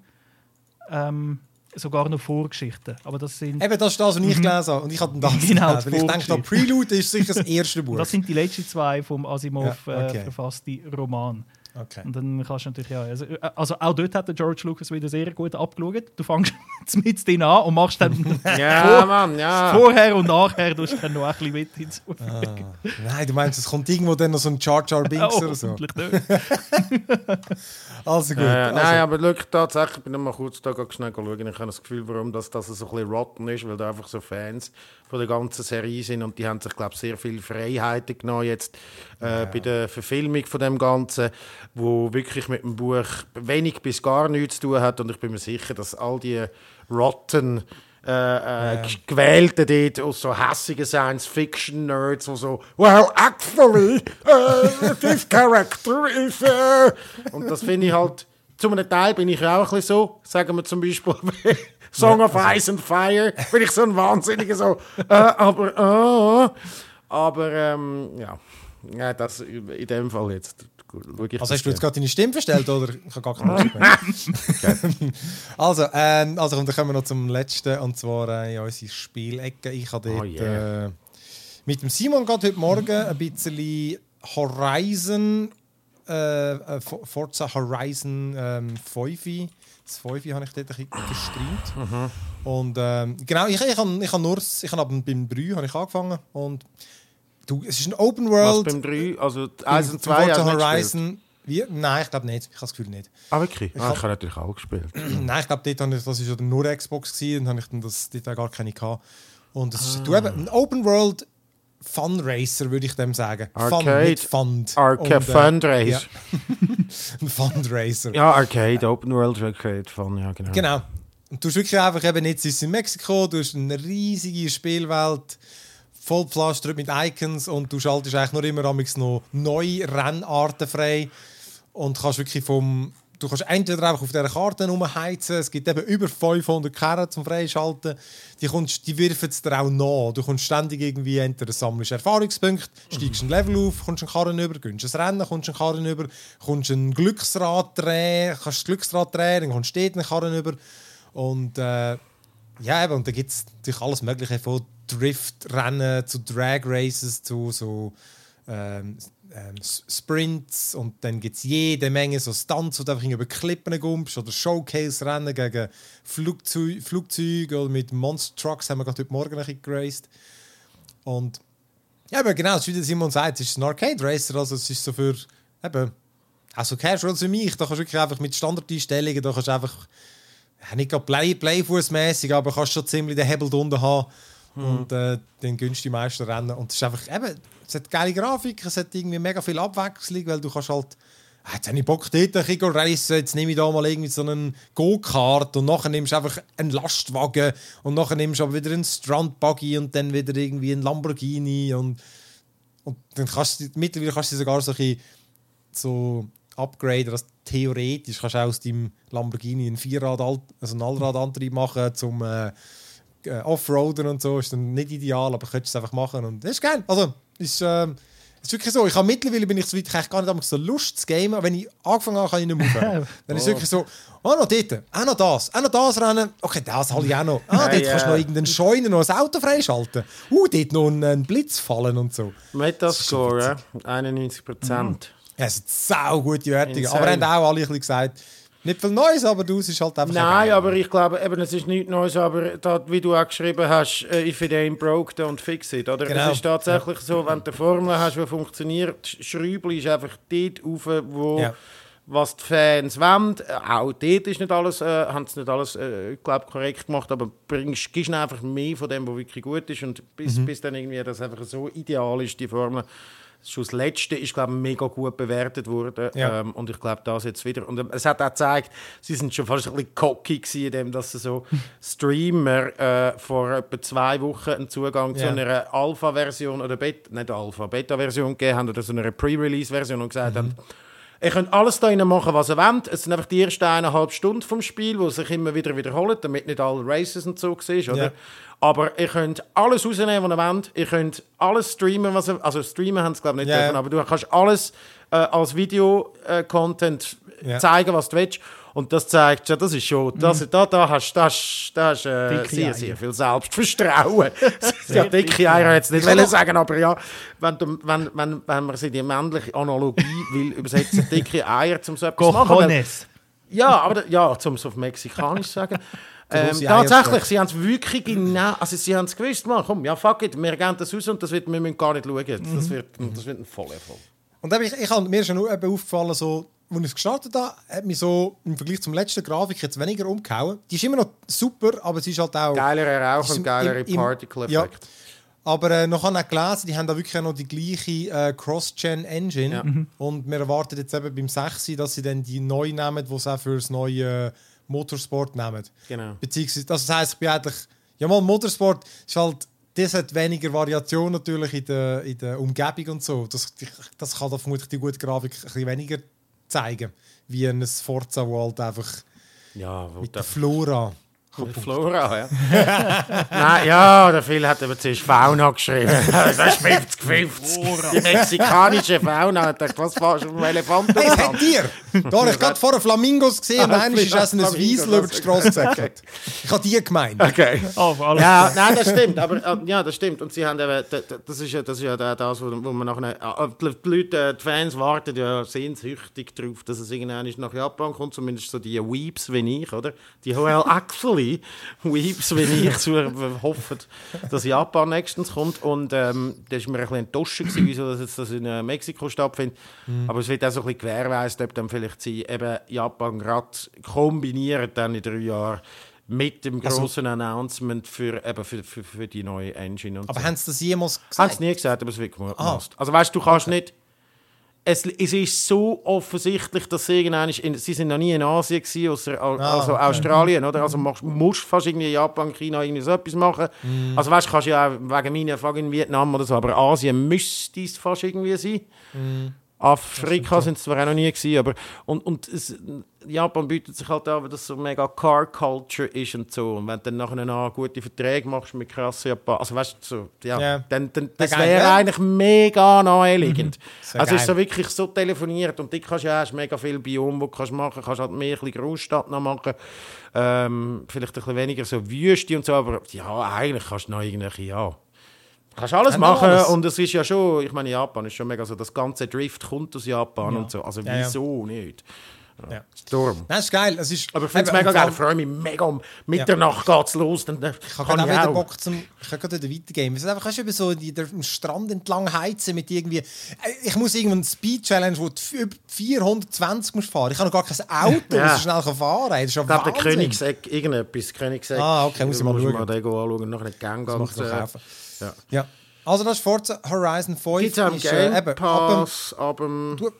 [SPEAKER 3] ähm, sogar noch Vorgeschichten. Aber das sind,
[SPEAKER 1] Eben, das ist das, was ich gelesen habe. Und ich habe das
[SPEAKER 3] Genau,
[SPEAKER 1] gelesen. Weil ich denke, da
[SPEAKER 3] Vorgeschichte.
[SPEAKER 1] Prelude ist sicher das erste Buch.
[SPEAKER 3] das sind die letzten zwei vom Asimov
[SPEAKER 1] Ja, okay.
[SPEAKER 3] äh, verfasste Roman.
[SPEAKER 1] Okay.
[SPEAKER 3] Und dann kannst du natürlich ja. Also, äh, also auch dort hat der George Lucas wieder sehr gut abgeschaut. Du fängst mit denen an und machst dann
[SPEAKER 2] Ja, Mann, ja.
[SPEAKER 3] vorher und nachher du dann noch ein bisschen mit hinzu.
[SPEAKER 1] Ah. Nein, du meinst, es kommt irgendwo dann noch so ein Jar Jar Binks
[SPEAKER 3] Oh,
[SPEAKER 1] oder so.
[SPEAKER 3] nicht.
[SPEAKER 1] Also gut.
[SPEAKER 2] Äh,
[SPEAKER 1] also,
[SPEAKER 2] nein, aber schau, tatsächlich, ich bin noch mal kurz da schnell schauen. Ich habe das Gefühl, warum das, das so ein bisschen rotten ist, weil da einfach so Fans von der ganzen Serie sind und die haben sich, glaube ich, sehr viele Freiheiten genommen jetzt äh, bei der Verfilmung von dem Ganzen, wo wirklich mit dem Buch wenig bis gar nichts zu tun hat und ich bin mir sicher, dass all die rotten äh, äh, Gewählten dort aus so hässigen Science-Fiction-Nerds, die so «Well, actually, uh, this character is...» äh, Und das finde ich halt... Zu einem Teil bin ich ja auch ein bisschen so. Sagen wir zum Beispiel bei «Song of Ice and Fire» bin ich so ein Wahnsinniger so äh, «Aber, äh...» Aber, ähm, ja. ja, das in dem Fall jetzt... ich
[SPEAKER 1] Also hast du jetzt gerade deine Stimme verstellt oder? Ich habe gar keine Ahnung mehr. also, ähm, also komm, dann kommen wir noch zum letzten und zwar äh, in unsere Spielecke. Ich habe dort
[SPEAKER 2] Oh yeah.
[SPEAKER 1] äh, mit dem Simon gerade heute Morgen ein bisschen Horizon, äh, äh, For- Forza Horizon ähm, 5. Das 5 habe ich dort ein bisschen gestreamt.
[SPEAKER 2] Mhm.
[SPEAKER 1] Und ähm, genau, ich, ich habe ich hab nur ich hab beim 3 habe ich angefangen und du, es ist ein Open
[SPEAKER 2] Was
[SPEAKER 1] World.
[SPEAKER 2] beim 3, also
[SPEAKER 1] Beim-
[SPEAKER 2] 1 und
[SPEAKER 1] beim
[SPEAKER 2] 2
[SPEAKER 1] Forza
[SPEAKER 2] nicht?
[SPEAKER 1] Horizon. Wie? Nein, ich glaube nicht. Ich habe das Gefühl nicht.
[SPEAKER 2] Ah, wirklich? Ah,
[SPEAKER 1] hab-
[SPEAKER 2] ich habe natürlich auch gespielt.
[SPEAKER 1] Nein, ich glaube, dort habe ich, das war ja nur Xbox gewesen, dann habe ich dann das dort auch gar keine gehabt. Und es
[SPEAKER 2] Ah.
[SPEAKER 1] ist du eben ein Open World Fun Racer, würde ich dem sagen. Fun
[SPEAKER 2] Arcade.
[SPEAKER 1] mit Fund.
[SPEAKER 2] Arcade
[SPEAKER 1] Und, äh,
[SPEAKER 2] Fundraiser.
[SPEAKER 1] Ja, ein Fundraiser.
[SPEAKER 2] Ja, Arcade, Open World Arcade Fun, ja genau.
[SPEAKER 1] Genau. Und du hast wirklich einfach eben jetzt ist in Mexiko, du hast eine riesige Spielwelt, voll gepflastert mit Icons und du schaltest eigentlich nur immer noch neue Rennarten frei und kannst wirklich vom du kannst entweder einfach auf dieser Karte rumheizen, es gibt eben über 500 Karren zum Freischalten, die, kommst, die wirfen es dir auch nach. Du kommst ständig irgendwie, entweder sammelst Erfahrungspunkte, steigst ein Level auf, kommst einen Karren über, gönnst ein Rennen, kommst einen Karren über, kommst ein Glücksrad drehen, kannst das Glücksrad drehen, dann kommst du dort einen Karren über und äh, ja, eben, und da gibt es natürlich alles Mögliche von Driftrennen zu Drag Races zu so ähm, ähm, Sprints und dann gibt es jede Menge so Stunts, wo du einfach über Klippen gumpst oder Showcase-Rennen gegen Flugzeu Flugzeuge oder mit Monster Trucks haben wir gerade heute Morgen ein bisschen geraced. Und ja, aber genau, ist wie Simon sagt, es ist ein Arcade Racer, also es ist so für eben, auch so Casuals wie mich, da kannst du wirklich einfach mit Standardeinstellungen, da kannst du einfach ja, nicht gerade Play, Playfuß-mäßig, aber kannst schon ziemlich den Hebel drunter haben und äh, du die meisten Rennen. Und es ist einfach, eben, es hat geile Grafik, es hat irgendwie mega viel Abwechslung, weil du kannst halt, ah, jetzt habe ich Bock dort ein bisschen racen, jetzt nehme ich da mal irgendwie so einen Go-Kart und nachher nimmst du einfach einen Lastwagen und nachher nimmst du aber wieder einen Strandbuggy und dann wieder irgendwie einen Lamborghini und, und dann kannst du, mittlerweile kannst du sogar so ein so upgraden, dass theoretisch kannst du aus deinem Lamborghini einen Vierrad, also einen Allradantrieb machen zum äh, äh, Offroaden und so. Ist dann nicht ideal, aber könntest es einfach machen und das ist geil. Also ist Es ist wirklich so, ich habe mittlerweile bin ich so weit, ich habe gar nicht so Lust zu gamen, aber wenn ich angefangen habe, kann ich nicht mehr aufhören. Dann ist es wirklich so, oh, noch dort, auch noch das, auch noch das rennen, okay, das habe ich auch noch. Ah, dort kannst du noch irgendeinen Scheune, noch ein Auto freischalten. Uh, dort noch einen, Blitz fallen und so.
[SPEAKER 2] Metascore, ja? 91 Prozent.
[SPEAKER 1] Ja, es sind sau gute Wertungen.
[SPEAKER 2] Insane.
[SPEAKER 1] Aber haben auch alle ein bisschen gesagt, nicht viel Neues, aber du, ist halt einfach
[SPEAKER 2] Nein, aber ich glaube, eben, es ist nichts Neues, aber da, wie du auch geschrieben hast, äh, if it ain't broke, don't fix it. Oder?
[SPEAKER 1] Genau.
[SPEAKER 2] Es ist tatsächlich so, wenn du eine Formel hast, die funktioniert, Schräubel ist einfach dort rauf, wo
[SPEAKER 1] Ja.
[SPEAKER 2] was die Fans wollen. Auch dort ist nicht alles, äh, haben sie nicht alles äh, glaub, korrekt gemacht, aber bringst, gibst einfach mehr von dem, was wirklich gut ist und bis,
[SPEAKER 1] Mhm.
[SPEAKER 2] bis dann irgendwie das einfach so ideal ist, die Formel. Schon das Letzte ist, glaube ich, mega gut bewertet worden.
[SPEAKER 1] Ja.
[SPEAKER 2] Ähm, und ich glaube, das jetzt wieder. Und ähm, es hat auch gezeigt, sie sind schon fast ein bisschen cocky in dem, dass sie so Streamer äh, vor etwa zwei Wochen einen Zugang zu
[SPEAKER 1] Ja.
[SPEAKER 2] einer Alpha-Version oder Bet nicht Alpha, Beta-Version gegeben haben oder so einer Pre-Release-Version und gesagt haben, Ihr könnt alles da rein machen, was ihr wollt. Es sind einfach die ersten eineinhalb Stunden vom Spiel, wo sich immer wieder wiederholen, damit nicht alle Races und so siehst, oder?
[SPEAKER 1] Ja.
[SPEAKER 2] Aber ihr könnt alles rausnehmen, was ihr wollt. Ihr könnt alles streamen, was ihr... Also streamen haben sie, glaube ich, nicht
[SPEAKER 1] Ja,
[SPEAKER 2] dürfen, aber du kannst alles äh, als Video-Content
[SPEAKER 1] Ja.
[SPEAKER 2] zeigen, was du willst. Und das zeigt, ja, das ist schon... Das, da, da hast du das, da hast, äh, sehr, sehr viel Selbstvertrauen. ja, dicke Eier jetzt nicht wollen sagen, aber ja, wenn, du, wenn, wenn, wenn man sie die männliche Analogie will übersetzen, dicke Eier, um so etwas zu machen. weil-
[SPEAKER 3] Cojones.
[SPEAKER 2] ja, aber ja, um es auf Mexikanisch zu sagen. Ähm, tatsächlich, sie haben es wirklich genau, also sie haben es gewusst, man, komm, ja fuck it, wir gehen das raus und das wird, wir müssen gar nicht schauen. Das, wird, das wird ein voller Erfolg.
[SPEAKER 1] Und ich, ich mir ist schon nur eben aufgefallen, so, als ich es gestartet habe, hat mich so im Vergleich zum letzten Grafik jetzt weniger umgehauen. Die ist immer noch super, aber sie ist halt auch...
[SPEAKER 2] Geilerer Rauch und
[SPEAKER 1] im-
[SPEAKER 2] Particle-Effekt.
[SPEAKER 1] Aber äh, noch habe ich gelesen, die haben da wirklich noch die gleiche äh, Cross-Gen-Engine.
[SPEAKER 2] Ja.
[SPEAKER 1] Und wir erwarten jetzt eben beim 6, dass sie dann die neu nehmen, die sie auch für das neue äh, Motorsport nehmen.
[SPEAKER 2] Genau.
[SPEAKER 1] Beziehungsweise, das heisst, ich bin eigentlich... Ja mal, Motorsport ist halt... Das hat weniger Variation natürlich in der, in der Umgebung und so. Das, das kann da vermutlich die gute Grafik ein bisschen weniger zeigen. Wie ein Forza, wo halt einfach
[SPEAKER 2] Ja,
[SPEAKER 1] mit
[SPEAKER 2] der
[SPEAKER 1] Flora...
[SPEAKER 2] Mit Flora, ja. Nein, ja, der Phil hat aber zuerst Fauna geschrieben. Das ist 50-50. Die mexikanische Fauna. Ich dachte, was fährst du auf dem Elefanten?
[SPEAKER 1] Hey, es hat Tier! Da habe ich gerade vorher Flamingos gesehen und einer ist essen ein Wiesel über die
[SPEAKER 2] das-
[SPEAKER 1] Straße gesäckelt. Ich habe die gemeint.
[SPEAKER 2] Okay.
[SPEAKER 3] Oh, alles
[SPEAKER 2] Ja, nein, das stimmt. Aber äh, ja, das stimmt. Und sie haben eben, das ist ja, das ist ja da- das, wo, wo man nachher, äh, die Leute, die Fans warten ja sehnsüchtig darauf, dass es irgendwann nach Japan kommt. Zumindest so die Weeps wie ich, oder? Die well actually Weeps wie ich so hoffen, dass Japan nächstens kommt. Und ähm, das war mir ein bisschen enttäuscht, gewesen, wieso das jetzt das in äh, Mexiko stattfindet. Aber es wird auch so ein bisschen gewährleistet, ob dann vielleicht sie eben Japan gerade kombinieren dann in drei Jahren mit dem
[SPEAKER 1] Also-
[SPEAKER 2] großen Announcement für, eben für, für, für die neue Engine.
[SPEAKER 1] Aber
[SPEAKER 2] so.
[SPEAKER 1] haben sie das jemals
[SPEAKER 2] Haben
[SPEAKER 1] gesagt?
[SPEAKER 2] sie nie gesagt, aber es wird gemutmaßt. Also weißt du, du kannst nicht... Es, es ist so offensichtlich, dass sie irgendwann... In, sie sind noch nie in Asien gewesen, ausser, also
[SPEAKER 1] okay.
[SPEAKER 2] Australien, oder? Also machst, musst fast irgendwie Japan, China irgendwie so etwas machen. Also weißt du, kannst ja auch wegen meiner Erfahrung in Vietnam oder so, aber Asien müsste es fast irgendwie sein. Afrika sind es zwar auch noch nie gewesen, aber und, und es, Japan bietet sich halt an, weil das so mega Car Culture ist und so. Und wenn du dann nachher noch gute Verträge machst mit krassen Japan, also weißt du, so, ja,
[SPEAKER 1] Ja.
[SPEAKER 2] dann, dann das
[SPEAKER 1] geil,
[SPEAKER 2] wäre
[SPEAKER 1] ja.
[SPEAKER 2] eigentlich mega naheliegend.
[SPEAKER 1] Wär
[SPEAKER 2] Also es ist
[SPEAKER 1] geil.
[SPEAKER 2] so wirklich so telefoniert und du kannst ja hast mega viel Biom, wo du kannst machen, kannst halt mehr ein bisschen Großstadt noch machen, ähm, vielleicht ein bisschen weniger so Wüste und so, aber ja, eigentlich kannst du noch irgendwelche, ja. Kannst alles
[SPEAKER 1] Haben
[SPEAKER 2] machen
[SPEAKER 1] alles.
[SPEAKER 2] und es ist ja schon, ich meine, Japan ist schon mega so, das ganze Drift kommt aus Japan und so, also
[SPEAKER 1] Ja, ja.
[SPEAKER 2] wieso nicht?
[SPEAKER 1] Ja. Nein, das ist geil. Es ist,
[SPEAKER 2] Aber ich finde es mega geil, ich freue mich mega um Mitternacht geht's los, dann äh,
[SPEAKER 1] Ich habe
[SPEAKER 2] kann ich
[SPEAKER 1] auch wieder
[SPEAKER 2] auch.
[SPEAKER 1] Bock zum. Ich kann gerade wieder weitergehen. Es ist einfach über so die, der, am Strand entlang heizen mit irgendwie. Äh, Ich muss irgendeinen Speed Challenge, wo du über 420 musst fahren. Ich habe noch gar kein Auto,
[SPEAKER 2] Ja.
[SPEAKER 1] das so schnell kann fahren. kann. Das ist ja
[SPEAKER 2] Ich glaube, der. Königseck, irgendetwas, Königseck.
[SPEAKER 1] Ah, okay, muss ich mal
[SPEAKER 2] Muss mal den anschauen, nachher den Gang
[SPEAKER 1] Das
[SPEAKER 2] äh, ja.
[SPEAKER 1] Ja. Also das ist Forza Horizon 5.
[SPEAKER 2] Gibt es am
[SPEAKER 1] ist, äh,
[SPEAKER 2] Game
[SPEAKER 1] dem,
[SPEAKER 2] Pass, ab dem
[SPEAKER 1] du,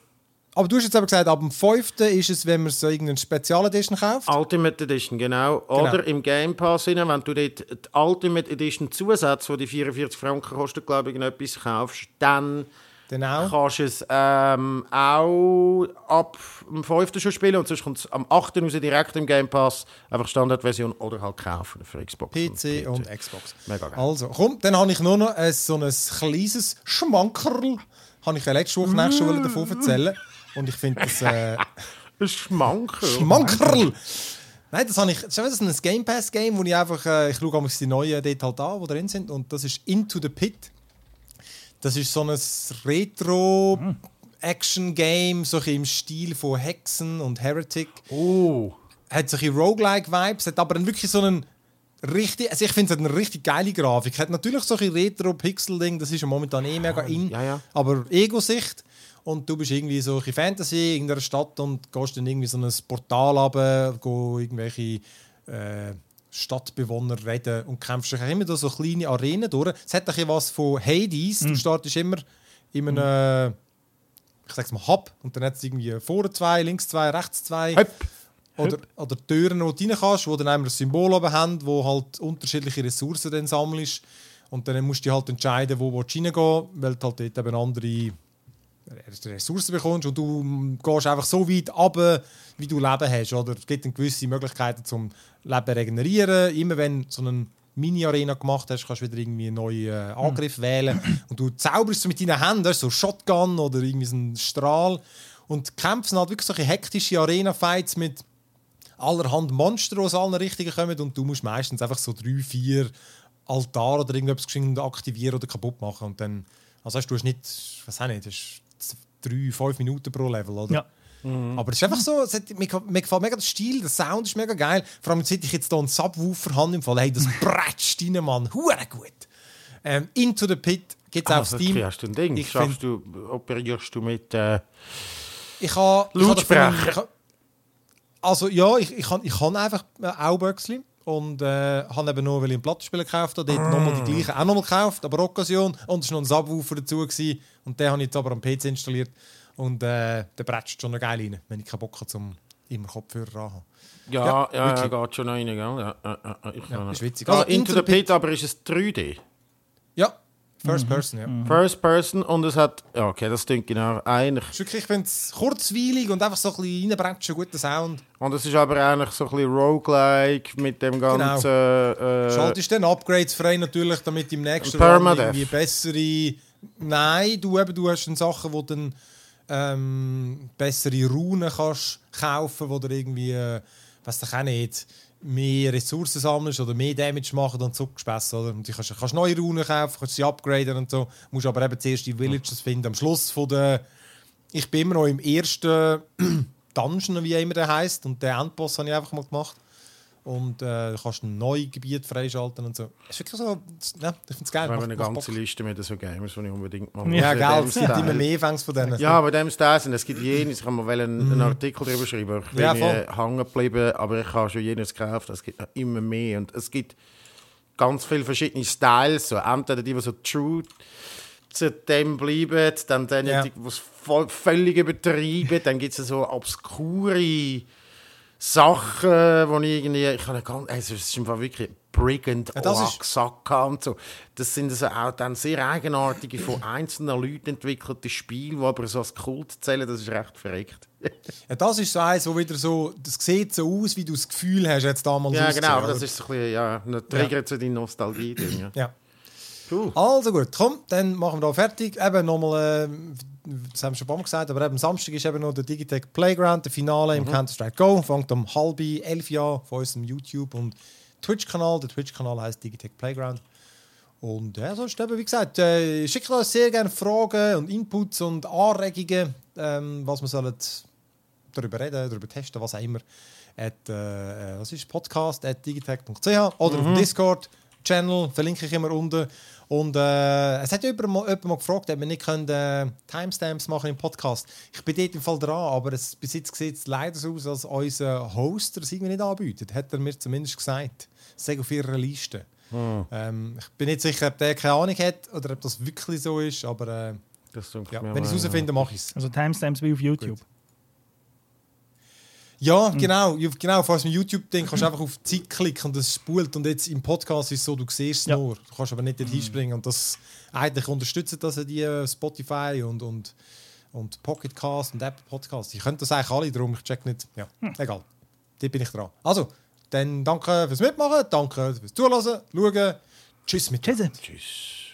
[SPEAKER 1] aber du hast jetzt aber gesagt, ab dem 5. ist es, wenn man so irgendeinen Spezialedition kauft.
[SPEAKER 2] Ultimate Edition, genau. Oder im Game Pass, rein, wenn du dort die Ultimate Edition Zusatz, die die 44 Franken kostet, glaube ich, etwas kaufst, dann
[SPEAKER 1] Genau.
[SPEAKER 2] kannst es ähm, auch ab dem 5. schon spielen und sonst kommt es am 8. raus direkt im Game Pass, einfach Standardversion oder halt kaufen für Xbox.
[SPEAKER 1] PC und Xbox.
[SPEAKER 2] Mega geil.
[SPEAKER 1] Also, komm, dann habe ich nur noch ein, so ein kleines Schmankerl. habe ich ja letzte Woche auch schon davon erzählen. Und ich finde das äh,
[SPEAKER 2] Ein Schmankerl.
[SPEAKER 1] Schmankerl. Nein, das habe ich. Das ist ein Game Pass Game, wo ich einfach äh, ich schaue die neuen dort halt an, die drin sind und das ist Into the Pit. Das ist so ein Retro Action Game, so ein im Stil von Hexen und Heretic.
[SPEAKER 2] Oh.
[SPEAKER 1] Hat solche Roguelike Vibes, hat aber dann wirklich so einen richtig, also ich finde es hat eine richtig geile Grafik. Hat natürlich so ein Retro Pixel Ding, das ist ja momentan eh mega in,
[SPEAKER 2] ja, ja.
[SPEAKER 1] aber Ego-Sicht. Und du bist irgendwie so ein Fantasy in der Stadt und gehst dann irgendwie so ein Portal runter, go irgendwelche äh, Stadtbewohner reden und kämpfst dich immer durch so kleine Arenen durch. Es hat ein was von Hades. Du startest immer in einem, ich sag's mal, Hub und dann hat es irgendwie vorne zwei, links zwei, rechts zwei.
[SPEAKER 2] Höpp.
[SPEAKER 1] Oder, oder Türen, wo du rein kannst, wo dann einmal ein Symbol oben haben, wo halt unterschiedliche Ressourcen dann sammelst. Und dann musst du halt entscheiden, wo du reingehen willst, weil du halt dort eben andere Ressourcen bekommst und du mm, gehst einfach so weit runter, wie du Leben hast. Oder es gibt gewisse Möglichkeiten zum Leben regenerieren. Immer wenn du so eine Mini-Arena gemacht hast, kannst du wieder irgendwie einen neuen äh, Angriff wählen. Und du zauberst so mit deinen Händen, so Shotgun oder irgendwie so ein Strahl. Und kämpfst halt wirklich solche hektische Arena-Fights mit allerhand Monster, die aus allen Richtungen kommen und du musst meistens einfach so drei, vier Altar oder irgendetwas aktivieren oder kaputt machen und dann, also hast du hast nicht, was auch nicht, das ist drei, fünf Minuten pro Level, oder?
[SPEAKER 3] Ja.
[SPEAKER 1] Aber es ist einfach so, es hat, mir, gefällt- mir gefällt mega der Stil, der Sound ist mega geil. Vor allem seit ich jetzt hier einen Subwoofer habe im Fall, hey, das bretscht rein, Mann, hure gut. Ähm, Into the Pit gibt es
[SPEAKER 2] Ah,
[SPEAKER 1] auf Steam.
[SPEAKER 2] hast du ein Ding.
[SPEAKER 1] Ich
[SPEAKER 2] Schaffst du, operierst du mit. Äh,
[SPEAKER 1] Ich habe
[SPEAKER 2] Lautsprecher.
[SPEAKER 1] Ich habe, also ja, ich, ich kann, ich kann einfach äh, auch Böxli und äh, habe eben nur, weil ich einen Plattenspieler gekauft habe, dort nochmal die gleichen auch nochmal gekauft, aber Occasion und es war noch ein Subwoofer dazu gewesen, und den habe ich jetzt aber am PC installiert und äh, der bretscht schon noch geil rein, wenn ich keinen Bock habe, zum immer Kopfhörer anhaben.
[SPEAKER 2] ja,
[SPEAKER 1] Ja,
[SPEAKER 2] ja, ja, geht schon rein, gell? Ja, ja, ja, ich kann-
[SPEAKER 1] ist witzig.
[SPEAKER 2] Also,
[SPEAKER 1] Also,
[SPEAKER 2] Into the Pit, aber ist es 3D?
[SPEAKER 1] Ja, First Person, ja.
[SPEAKER 2] First Person und es hat. Ja, okay, das klingt genau eigentlich.
[SPEAKER 1] Ist wirklich, ich finde es kurzweilig und einfach so ein bisschen reinbretschen, guter Sound.
[SPEAKER 2] Und es ist aber eigentlich so ein bisschen roguelike mit dem ganzen. Äh,
[SPEAKER 1] Schaltest dann Upgrades frei natürlich, damit im nächsten
[SPEAKER 2] Permadeath.
[SPEAKER 1] Run irgendwie bessere. Nein, du, eben, du hast dann Sachen, wo du dann ähm, bessere Runen kannst kaufen, wo du irgendwie, äh, was ich auch nicht, mehr Ressourcen sammelst oder mehr Damage machen und Gespässe, oder? Und du kannst, kannst neue Runen kaufen, kannst sie upgraden und so. Musst aber eben zuerst die Villages finden. Am Schluss von der ich bin immer noch im ersten Dungeon, wie immer der heißt, und den Endboss habe ich einfach mal gemacht. Und äh, du kannst ein neues Gebiet freischalten und so. Es ist wirklich so, ja, ich finde es geil.
[SPEAKER 2] wir haben
[SPEAKER 1] macht-
[SPEAKER 2] eine ganze
[SPEAKER 1] Bock.
[SPEAKER 2] Liste mit so Games, die ich unbedingt mal
[SPEAKER 1] Ja,
[SPEAKER 2] In
[SPEAKER 1] es gibt immer mehr Fängs von denen.
[SPEAKER 2] Ja, bei dem Style sind es gibt jenes. Ich kann mal einen, einen Artikel darüber schreiben. Ich bin
[SPEAKER 1] Ja,
[SPEAKER 2] hängen geblieben, aber ich habe schon jenes gekauft. Es gibt noch immer mehr. Und es gibt ganz viele verschiedene Styles. So. Entweder die, die so true zu dem bleiben, dann die,
[SPEAKER 1] Ja.
[SPEAKER 2] die es voll, völlig übertreiben. Dann gibt es so obskure Sachen, wo ich irgendwie... Ich habe ganz, also es ist einfach wirklich Brigand,
[SPEAKER 1] Ja,
[SPEAKER 2] Oaxaca und so. Das sind also auch dann sehr eigenartige, von einzelnen Leuten entwickelte Spiele, die aber so als Kult zählen. Das ist recht verreckt.
[SPEAKER 1] Ja, das ist so eins, wo wieder so, das sieht so aus, wie du das Gefühl hast, jetzt damals
[SPEAKER 2] ja, genau. Aber das ist so ein bisschen, ja, ein Trigger zu deinen Nostalgie-Ding. Ja.
[SPEAKER 1] Ja.
[SPEAKER 2] Cool.
[SPEAKER 1] Also gut, komm, dann machen wir da fertig. Eben nochmal, äh, das haben wir schon ein paar Mal gesagt, aber eben Samstag ist eben noch der Digitech Playground, der Finale im Counter-Strike Go. Fängt um halb elf Jahr von unserem YouTube- und Twitch-Kanal. Der Twitch-Kanal heißt Digitech Playground. Und ja, sonst eben, wie gesagt, äh, schickt uns sehr gerne Fragen und Inputs und Anregungen, ähm, was wir sollen darüber reden, darüber testen, was auch immer. At, äh, was ist Podcast at digitech.ch oder auf dem Discord-Channel, verlinke ich immer unten. Und äh, es hat jemand mal, jemand mal gefragt, ob wir nicht können, äh, Timestamps machen im Podcast. Ich bin dort im Fall dran, aber es, bis jetzt sieht es leider so aus, als unser Hoster es irgendwie nicht anbietet. Hat er mir zumindest gesagt. Es sei auf ihrer Liste. Ähm, ich bin nicht sicher, ob der keine Ahnung hat oder ob das wirklich so ist, aber äh,
[SPEAKER 2] Das
[SPEAKER 1] ja, wenn ich es herausfinde, mache ich es.
[SPEAKER 3] Also Timestamps wie auf YouTube.
[SPEAKER 1] Ja, genau. Ja, genau. Falls mit YouTube-Ding kannst du einfach auf die Zeit klicken und es spult. Und jetzt im Podcast ist es so, du siehst es
[SPEAKER 3] Ja.
[SPEAKER 1] nur. Du kannst aber nicht dort hinspringen. Und das eigentlich unterstützt das ja die äh, Spotify und, und, und Pocket Cast und Apple Podcast. Ich könnte das eigentlich alle, darum ich check nicht. Ja, egal. Dort bin ich dran. Also, dann danke fürs Mitmachen, danke fürs Zuhören, schauen. Tschüss mit
[SPEAKER 3] Tschüss.
[SPEAKER 2] Tschüss.